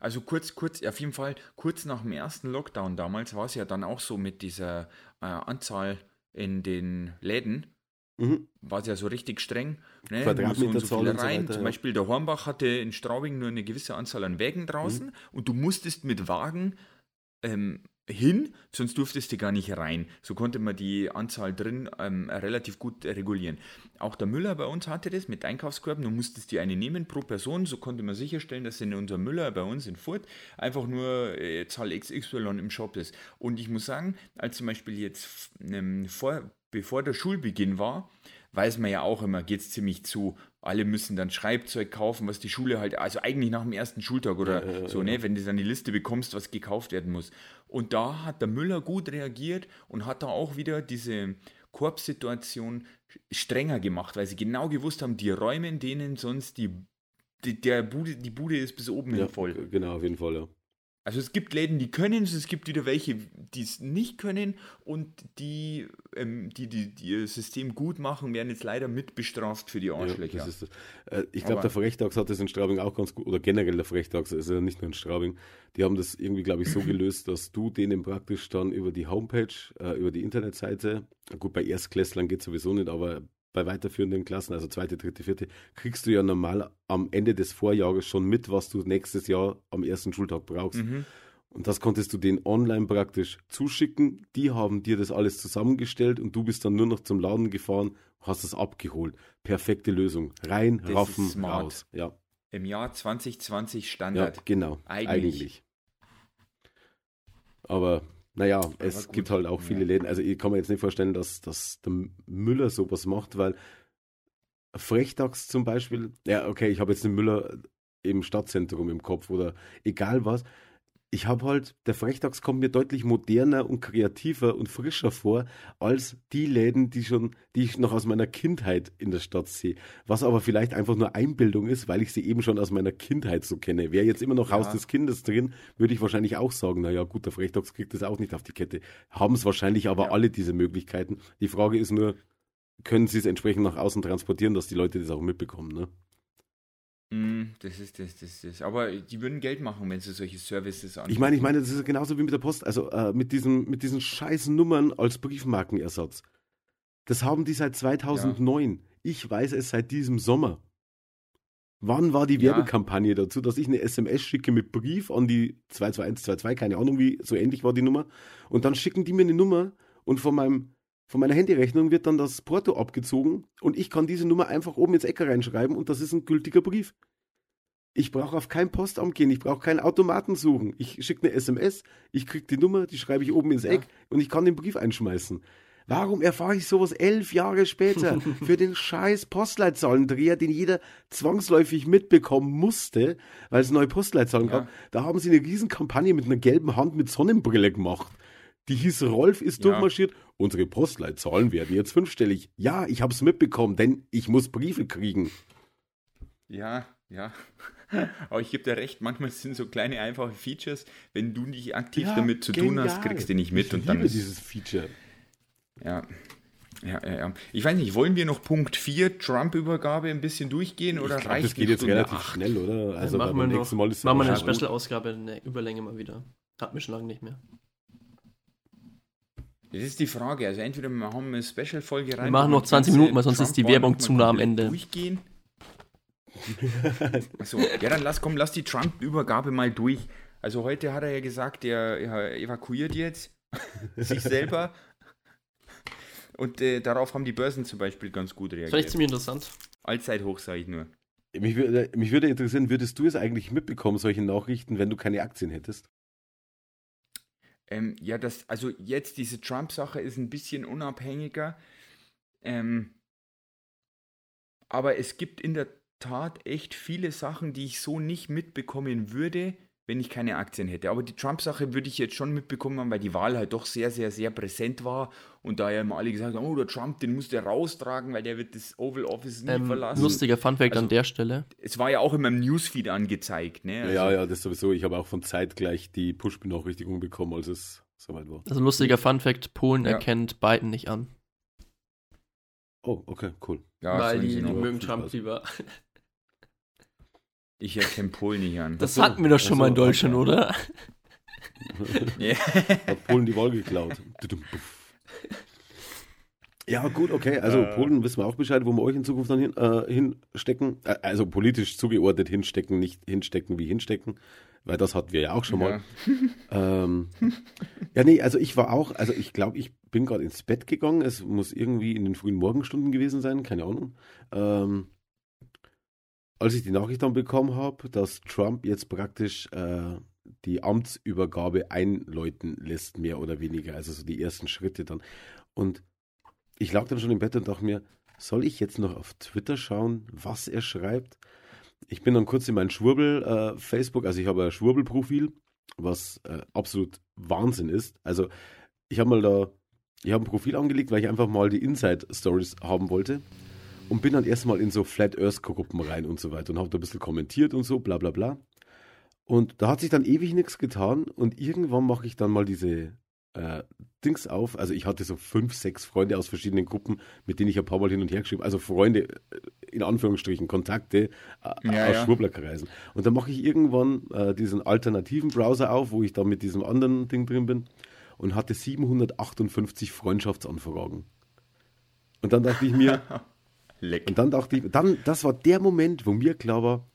Also kurz, kurz, auf jeden Fall, kurz nach dem ersten Lockdown damals war es ja dann auch so mit dieser äh, Anzahl in den Läden, Mhm. war es ja so richtig streng. Ne? Quadratmeterzahl Nur so so viele und so rein. weiter, Zum. Beispiel der Hornbach hatte in Straubing nur eine gewisse Anzahl an Wägen draußen Mhm. und du musstest mit Wagen ähm, hin, sonst durftest du gar nicht rein. So konnte man die Anzahl drin ähm, relativ gut regulieren. Auch der Müller bei uns hatte das mit Einkaufskörben. Du musstest dir eine nehmen pro Person. So konnte man sicherstellen, dass in unser Müller bei uns in Furt einfach nur äh, Zahl XY im Shop ist. Und ich muss sagen, als zum Beispiel jetzt ähm, vor, bevor der Schulbeginn war, weiß man ja auch immer, geht es ziemlich zu. Alle müssen dann Schreibzeug kaufen, was die Schule halt, also eigentlich nach dem ersten Schultag oder so, ne, wenn du dann die Liste bekommst, was gekauft werden muss. Und da hat der Müller gut reagiert und hat da auch wieder diese Korbsituation strenger gemacht, weil sie genau gewusst haben, die Räume, in denen sonst die, die, der Bude, die Bude ist bis oben Ja, hin voll. genau, auf jeden Fall, ja. Also es gibt Läden, die können es, es gibt wieder welche, die es nicht können und die, ähm, die, die, die ihr System gut machen, werden jetzt leider mitbestraft für die Ja, Arschlöcher. das ist das. Äh, ich glaube, der Verrechtags hat das in Straubing auch ganz gut, oder generell der Verrechtags, ist ja nicht nur in Straubing. Die haben das irgendwie, glaube ich, so gelöst, dass du denen praktisch dann über die Homepage, äh, über die Internetseite, gut, bei Erstklässlern geht sowieso nicht, aber bei weiterführenden Klassen, also zweite, dritte, vierte, kriegst du ja normal am Ende des Vorjahres schon mit, was du nächstes Jahr am ersten Schultag brauchst. Mhm. Und das konntest du denen online praktisch zuschicken. Die haben dir das alles zusammengestellt und du bist dann nur noch zum Laden gefahren, hast es abgeholt. Perfekte Lösung. Rein, Das raffen, smart. raus. Ja, Im Jahr 2020 ja Standard. genau. Eigentlich. Eigentlich. Aber naja, es gibt halt auch viele Ja. Läden. Also ich kann mir jetzt nicht vorstellen, dass, dass der Müller sowas macht, weil Frechtags zum Beispiel, ja okay, ich habe jetzt den Müller im Stadtzentrum im Kopf oder egal was, ich habe halt, der Frechtags kommt mir deutlich moderner und kreativer und frischer vor als die Läden, die schon, die ich noch aus meiner Kindheit in der Stadt sehe. Was aber vielleicht einfach nur Einbildung ist, weil ich sie eben schon aus meiner Kindheit so kenne. Wäre jetzt immer noch Ja. Haus des Kindes drin, würde ich wahrscheinlich auch sagen, naja, gut, der Frechtags kriegt das auch nicht auf die Kette. Haben es wahrscheinlich aber Ja. alle diese Möglichkeiten. Die Frage ist nur, können sie es entsprechend nach außen transportieren, dass die Leute das auch mitbekommen, ne? Mm, Das ist das, das, das. Aber die würden Geld machen, wenn sie solche Services anbieten. Ich meine, ich meine, das ist genauso wie mit der Post, also äh, mit, diesen, mit diesen scheiß Nummern als Briefmarkenersatz. Das haben die seit 2009. Ich weiß es seit diesem Sommer. Wann war die Ja. Werbekampagne dazu, dass ich eine SMS schicke mit Brief an die 22122, keine Ahnung wie, so ähnlich war die Nummer. Und dann schicken die mir eine Nummer und von meinem von meiner Handyrechnung wird dann das Porto abgezogen und ich kann diese Nummer einfach oben ins Eck reinschreiben und das ist ein gültiger Brief. Ich brauche auf kein Postamt gehen, ich brauche keinen Automaten suchen. Ich schicke eine SMS, ich kriege die Nummer, die schreibe ich oben ins Eck und ich kann den Brief einschmeißen. Warum erfahre ich sowas elf Jahre später für den scheiß Postleitzahlendreher, den jeder zwangsläufig mitbekommen musste, weil es neue Postleitzahlen Ja. gab? Da haben sie eine Riesenkampagne mit einer gelben Hand mit Sonnenbrille gemacht. Die hieß Rolf ist Ja. durchmarschiert. Unsere Postleitzahlen werden jetzt fünfstellig. Ja, ich habe es mitbekommen, denn ich muss Briefe kriegen. Ja, ja. Aber ich gebe dir recht, manchmal sind so kleine einfache Features, wenn du nicht aktiv Ja, damit zu tun hast, genial. kriegst du nicht mit ich und dann liebe ist dieses Feature. Ja. Ja, ja, ja. Ich weiß nicht, wollen wir noch Punkt 4, Trump-Übergabe, ein bisschen durchgehen oder ich glaube, reicht das geht eine jetzt Stunde relativ acht? schnell, oder? Also machen wir noch, Mal machen wir eine Special-Ausgabe in der Überlänge mal wieder. Hat mir schon lange nicht mehr. Das ist die Frage. Also entweder wir haben eine Special-Folge rein. Wir machen noch 20 ganze Minuten, weil sonst ist die Werbung zu nah am Ende. Durchgehen. Achso, ja, dann lass, komm, lass die Trump-Übergabe mal durch. Also heute hat er ja gesagt, er, er evakuiert jetzt sich selber. Und äh, darauf haben die Börsen zum Beispiel ganz gut reagiert. ziemlich interessant. Allzeithoch, sage ich nur. Mich würde, mich würde interessieren, würdest du es eigentlich mitbekommen, solche Nachrichten, wenn du keine Aktien hättest? Ähm, ja, das, also jetzt diese Trump-Sache ist ein bisschen unabhängiger. Ähm, aber es gibt in der Tat echt viele Sachen, die ich so nicht mitbekommen würde, wenn ich keine Aktien hätte. Aber die Trump-Sache würde ich jetzt schon mitbekommen haben, weil die Wahl halt doch sehr, sehr, sehr präsent war und da ja immer alle gesagt haben, oh, der Trump, den muss der raustragen, weil der wird das Oval Office nie Ähm, verlassen. lustiger Funfact Also- an der Stelle. Es war ja auch in meinem Newsfeed angezeigt, ne? Also, ja, ja, das sowieso. Ich habe auch von Zeit gleich die Push-Benachrichtigung bekommen, als es soweit war. Also lustiger Funfact, Polen Ja. erkennt Biden nicht an. Oh, okay, cool. ja, weil die, die mögen Trump lieber. Ich erkenne Polen nicht an. Das so, hatten wir doch schon ach mal in Deutschland, okay. oder? Ja. Hat Polen die Wahl geklaut. Ja, gut, okay. Also Äh. Polen wissen wir auch Bescheid, wo wir euch in Zukunft dann hin, äh, hinstecken. Äh, also politisch zugeordnet hinstecken, nicht hinstecken wie hinstecken. Weil das hatten wir ja auch schon mal. Ähm, ja, nee, also ich war auch, also ich glaube, ich bin gerade ins Bett gegangen. Es muss irgendwie in den frühen Morgenstunden gewesen sein, keine Ahnung. Ähm, als ich die Nachricht dann bekommen habe, dass Trump jetzt praktisch äh, die Amtsübergabe einläuten lässt, mehr oder weniger, also so die ersten Schritte dann. Und ich lag dann schon im Bett und dachte mir, soll ich jetzt noch auf Twitter schauen, was er schreibt? Ich bin dann kurz in mein Schwurbel äh, also ich habe ein Schwurbel-Profil, was äh, absolut Wahnsinn ist. Also ich habe mal da, ich habe ein Profil angelegt, weil ich einfach mal die Inside-Stories haben wollte und bin dann erstmal in so Flat Earth-Gruppen rein und so weiter und habe da ein bisschen kommentiert und so, bla bla bla. Und da hat sich dann ewig nichts getan und irgendwann mache ich dann mal diese äh, Dings auf. Also ich hatte so fünf, sechs Freunde aus verschiedenen Gruppen, mit denen ich ein paar Mal hin und her geschrieben, also Freunde äh, in Anführungsstrichen, Kontakte äh, Ja, aus ja. Schwurblerkreisen. Und dann mache ich irgendwann äh, diesen alternativen Browser auf, wo ich dann mit diesem anderen Ding drin bin und hatte 758 Freundschaftsanfragen. Und dann dachte ich mir, Leck. und dann dachte ich, dann, das war der Moment, wo mir klar war,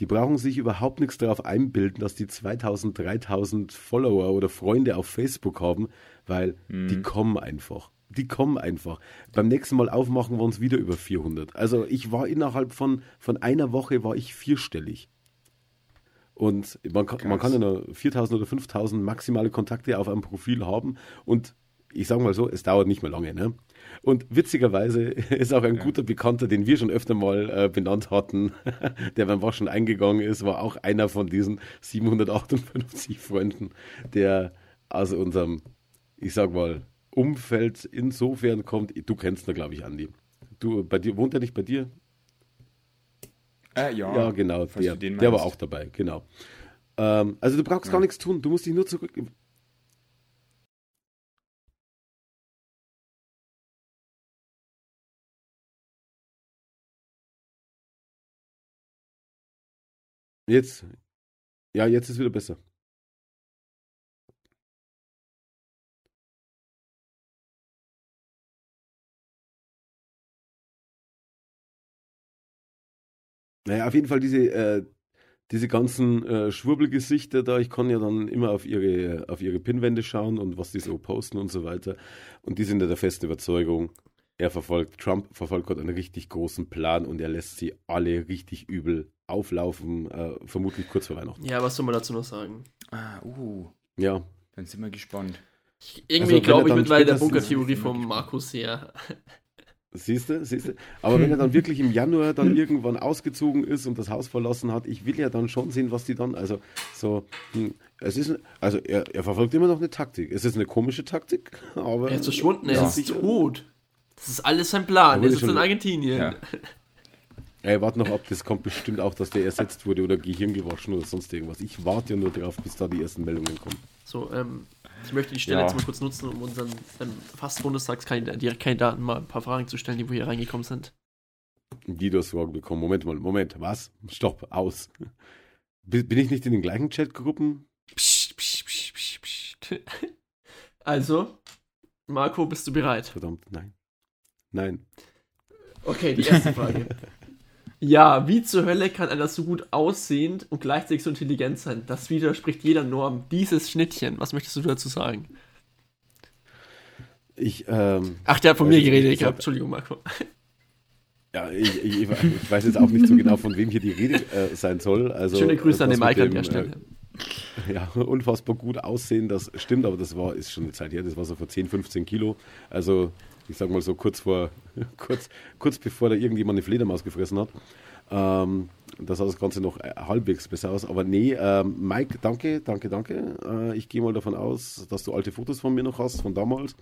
die brauchen sich überhaupt nichts darauf einbilden, dass die 2000, 3000 Follower oder Freunde auf Facebook haben, weil die kommen einfach. Die kommen einfach. Beim nächsten Mal aufmachen waren es wieder über 400. Also ich war innerhalb von, von einer Woche war ich vierstellig. Und man kann, man kann ja nur 4000 oder 5000 maximale Kontakte auf einem Profil haben und ich sage mal so, es dauert nicht mehr lange. Ne? Und witzigerweise ist auch ein guter Bekannter, den wir schon öfter mal äh, benannt hatten, der beim Waschen eingegangen ist, war auch einer von diesen 758 Freunden, der aus unserem, ich sag mal, Umfeld insofern kommt. Du kennst ihn, glaube ich, Andi. Du, bei dir, wohnt er nicht bei dir? Äh, ja, Ja, genau, der, der war auch dabei, genau. Ähm, also du brauchst gar nichts tun, du musst dich nur zurück. Jetzt, ja, jetzt ist wieder besser. Naja, auf jeden Fall diese, äh, diese ganzen äh, Schwurbelgesichter da, ich kann ja dann immer auf ihre, auf ihre Pinwände schauen und was die so posten und so weiter. Und die sind ja der festen Überzeugung, er verfolgt, Trump verfolgt gerade einen richtig großen Plan und er lässt sie alle richtig übel auflaufen, äh, vermutlich kurz vor Weihnachten. Ja, was soll man dazu noch sagen? Ah, uh, Ja, dann sind wir gespannt. Ich, irgendwie er glaube ich mittlerweile der Bunkertheorie vom Markus sehr. siehst du, siehst du. Aber wenn er dann wirklich im Januar dann irgendwann ausgezogen ist und das Haus verlassen hat, ich will ja dann schon sehen, was die dann, also so, hm, es ist, also er, er verfolgt immer noch eine Taktik. Es ist eine komische Taktik, aber. Er ist verschwunden, er Ja. ist tot. Das ist alles sein Plan. Er schon- in Argentinien. Ja. Ey, warte noch ab, das kommt bestimmt auch, dass der ersetzt wurde oder Gehirn gewaschen oder sonst irgendwas. Ich warte ja nur drauf, bis da die ersten Meldungen kommen. So, ähm, ich möchte die Stelle Ja. jetzt mal kurz nutzen, um unseren ähm, fast Bundestagskandidaten mal ein paar Fragen zu stellen, die wo hier reingekommen sind. Die das Sorgen bekommen. Moment mal, Moment, was? Stopp, aus. Bin bin ich nicht in den gleichen Chatgruppen? Psst, psst, psst, psst, psst. Also, Marco, bist du bereit? Verdammt, nein. Nein. Okay, die erste Frage. ja, wie zur Hölle kann einer so gut aussehend und gleichzeitig so intelligent sein? Das widerspricht jeder Norm. Dieses Schnittchen, was möchtest du dazu sagen? Ich, ähm, Ach, der hat von mir geredet ich gehabt. hab- Entschuldigung, Marco. ja, ich, ich, ich weiß jetzt auch nicht so genau, von wem hier die Rede äh, sein soll. Also, Schöne Grüße an den Mike an der Stelle. Äh, ja, unfassbar gut aussehen, das stimmt, aber das war, ist schon eine Zeit her, das war so vor 10, 15 Kilo. Also, ich sag mal so kurz vor, kurz, kurz bevor da irgendjemand eine Fledermaus gefressen hat. Ähm, da sah das Ganze noch äh, halbwegs besser aus. Aber nee, ähm, Mike, danke, danke, danke. Äh, ich gehe mal davon aus, dass du alte Fotos von mir noch hast, von damals.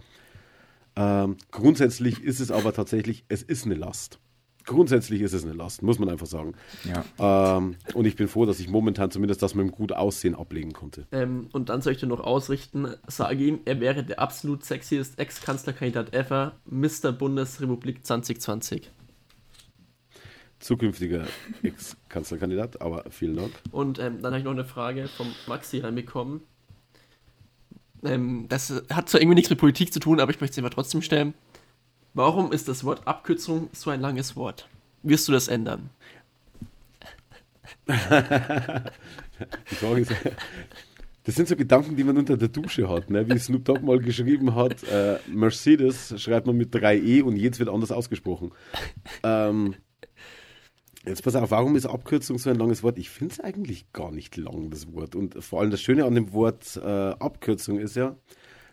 Ähm, grundsätzlich ist es aber tatsächlich, es ist eine Last. Grundsätzlich ist es eine Last, muss man einfach sagen. Ja. Ähm, und ich bin froh, dass ich momentan zumindest das mit dem gut Aussehen ablegen konnte. Ähm, und dann soll ich dir noch ausrichten, sage ihm, er wäre der absolut sexiest Ex-Kanzlerkandidat ever, Mr. Bundesrepublik 2020. Zukünftiger Ex-Kanzlerkandidat, aber vielen Dank. Und ähm, dann habe ich noch eine Frage vom Maxi reinbekommen. Ähm, das hat zwar irgendwie nichts mit Politik zu tun, aber ich möchte es einfach trotzdem stellen. Warum ist das Wort Abkürzung so ein langes Wort? Wirst du das ändern? Das sind so Gedanken, die man unter der Dusche hat, ne? wie Snoop Dogg mal geschrieben hat, äh, Mercedes schreibt man mit 3E und jetzt wird anders ausgesprochen. Ähm, jetzt pass auf, warum ist Abkürzung so ein langes Wort? Ich finde es eigentlich gar nicht lang, das Wort. Und vor allem das Schöne an dem Wort äh, Abkürzung ist ja,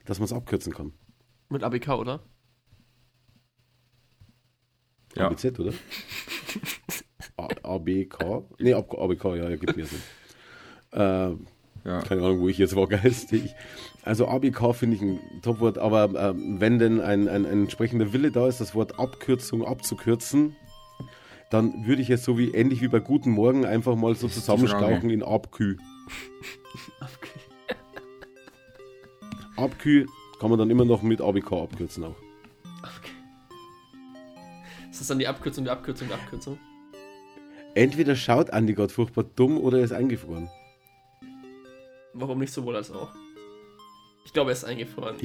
dass man es abkürzen kann. Mit ABK, oder? Ja. ABZ, oder? ABK? Nee, Ab, ABK, ja, ja, gibt mir Sinn. Ähm, Ja. keine Ahnung, wo ich jetzt war geistig. Also ABK finde ich ein Topwort, aber ähm, wenn denn ein, ein, ein entsprechender Wille da ist, das Wort Abkürzung abzukürzen, dann würde ich es so wie ähnlich wie bei Guten Morgen einfach mal so zusammenstauchen in Abkü. Abkü kann man dann immer noch mit ABK abkürzen auch. Ist das dann die Abkürzung der Abkürzung der Abkürzung? Entweder schaut Andi Gott furchtbar dumm oder er ist eingefroren. Warum nicht sowohl als auch? Ich glaube, er ist eingefroren.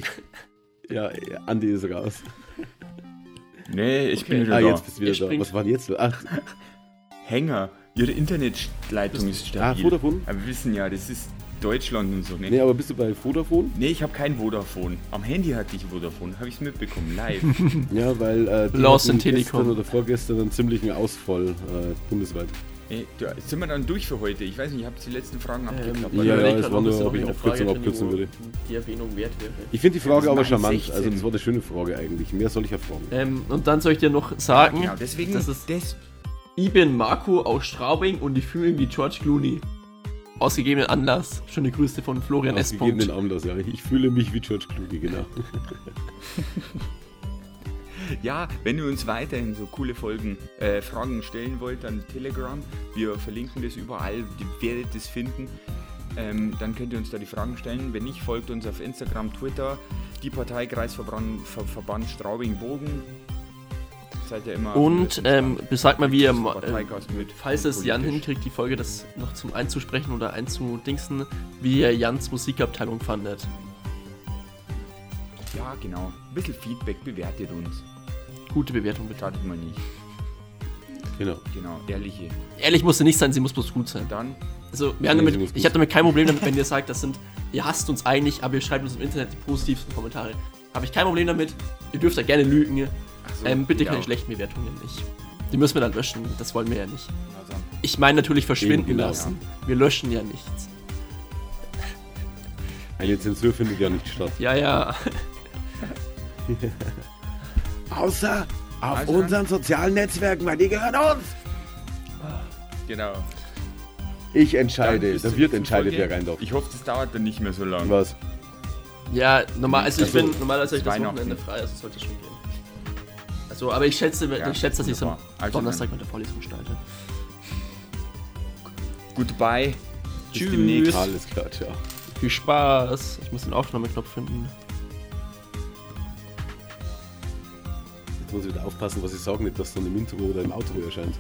Ja, ja, Andi ist raus. Nee, ich bin Okay. wieder Ah, da. jetzt bist du wieder Er da. springt. Was war denn jetzt? Ach, Hänger. Ihre Internetleitung ist ah, stabil. Vodafone? Aber wir wissen ja, das ist Deutschland und so, ne? Nee, aber bist du bei Vodafone? Nee, ich habe kein Vodafone. Am Handy hatte ich Vodafone, habe ich es mitbekommen, live. Ja, weil äh, die Lost hatten in Telekom. gestern oder vorgestern einen ziemlichen Ausfall äh, bundesweit. Ey, da sind wir dann durch für heute. Ich weiß nicht, ich habe die letzten Fragen Ähm, abgeklappt. ich Ja, überleg ja, es war nur, ob ich Abkürzung abkürzen würde. Die Erwähnung wert wäre. Ich finde die Frage Ja, aber charmant. 16. Also, das war eine schöne Frage eigentlich. Mehr soll ich ja fragen. Ähm, und dann soll ich dir noch sagen, genau, deswegen, das ist das, ich bin Marco aus Straubing und ich fühle mich wie George Clooney. Ausgegebenen Anlass. Schöne Grüße von Florian S. Ausgegebenen Anlass, ja. Ich fühle mich wie George Clooney, genau. ja, wenn ihr uns weiterhin so coole Folgen, äh, Fragen stellen wollt, dann Telegram. Wir verlinken das überall, ihr werdet es finden. Ähm, dann könnt ihr uns da die Fragen stellen. Wenn nicht, folgt uns auf Instagram, Twitter, die Partei Kreisverband Ver Verband Straubing-Bogen. Seid ihr immer. Und ähm, besagt mal, wie ihr, äh, mit falls es Jan hinkriegt, die Folge das noch zum einzusprechen oder einzudingsen, wie ihr Jans Musikabteilung fandet. Ja, genau. Ein bisschen Feedback bewertet uns. Gute Bewertung bitte. Schadet mal nicht. Genau. Genau, ehrliche. Ehrlich muss sie nicht sein, sie muss bloß gut sein. Dann, Also, wir haben Nee, damit, ich habe damit kein Problem damit, wenn ihr sagt, das sind, ihr hasst uns eigentlich, aber ihr schreibt uns im Internet die positivsten Kommentare. Habe ich kein Problem damit. Ihr dürft da gerne lügen. So, ähm, bitte ja. keine schlechten Bewertungen nicht. Die müssen wir dann löschen, das wollen wir ja nicht. Ich meine natürlich verschwinden Eben, lassen. Wir löschen ja nichts. Eine Zensur findet ja nicht statt. Ja, ja. Außer auf Also- unseren sozialen Netzwerken, weil die gehören uns. genau. Ich Dann entscheide. bis Da zur wird entscheidet, wer rein darf. Ich hoffe, das dauert dann nicht mehr so lange. Was? Ja, normal, also ich Also, bin normalerweise das. Wochenende frei, also sollte schon gehen. Also, aber ich schätze, Ja, ich schätze, dass ich es am. Also Donnerstag mit der Vorlesung stalte. Goodbye. Bis Tschüss. demnächst. Alles klar, ciao. Viel Spaß. Ich muss den Aufnahmeknopf finden. Jetzt muss ich wieder aufpassen, was ich sage, nicht, dass dann im Intro oder im Outro erscheint.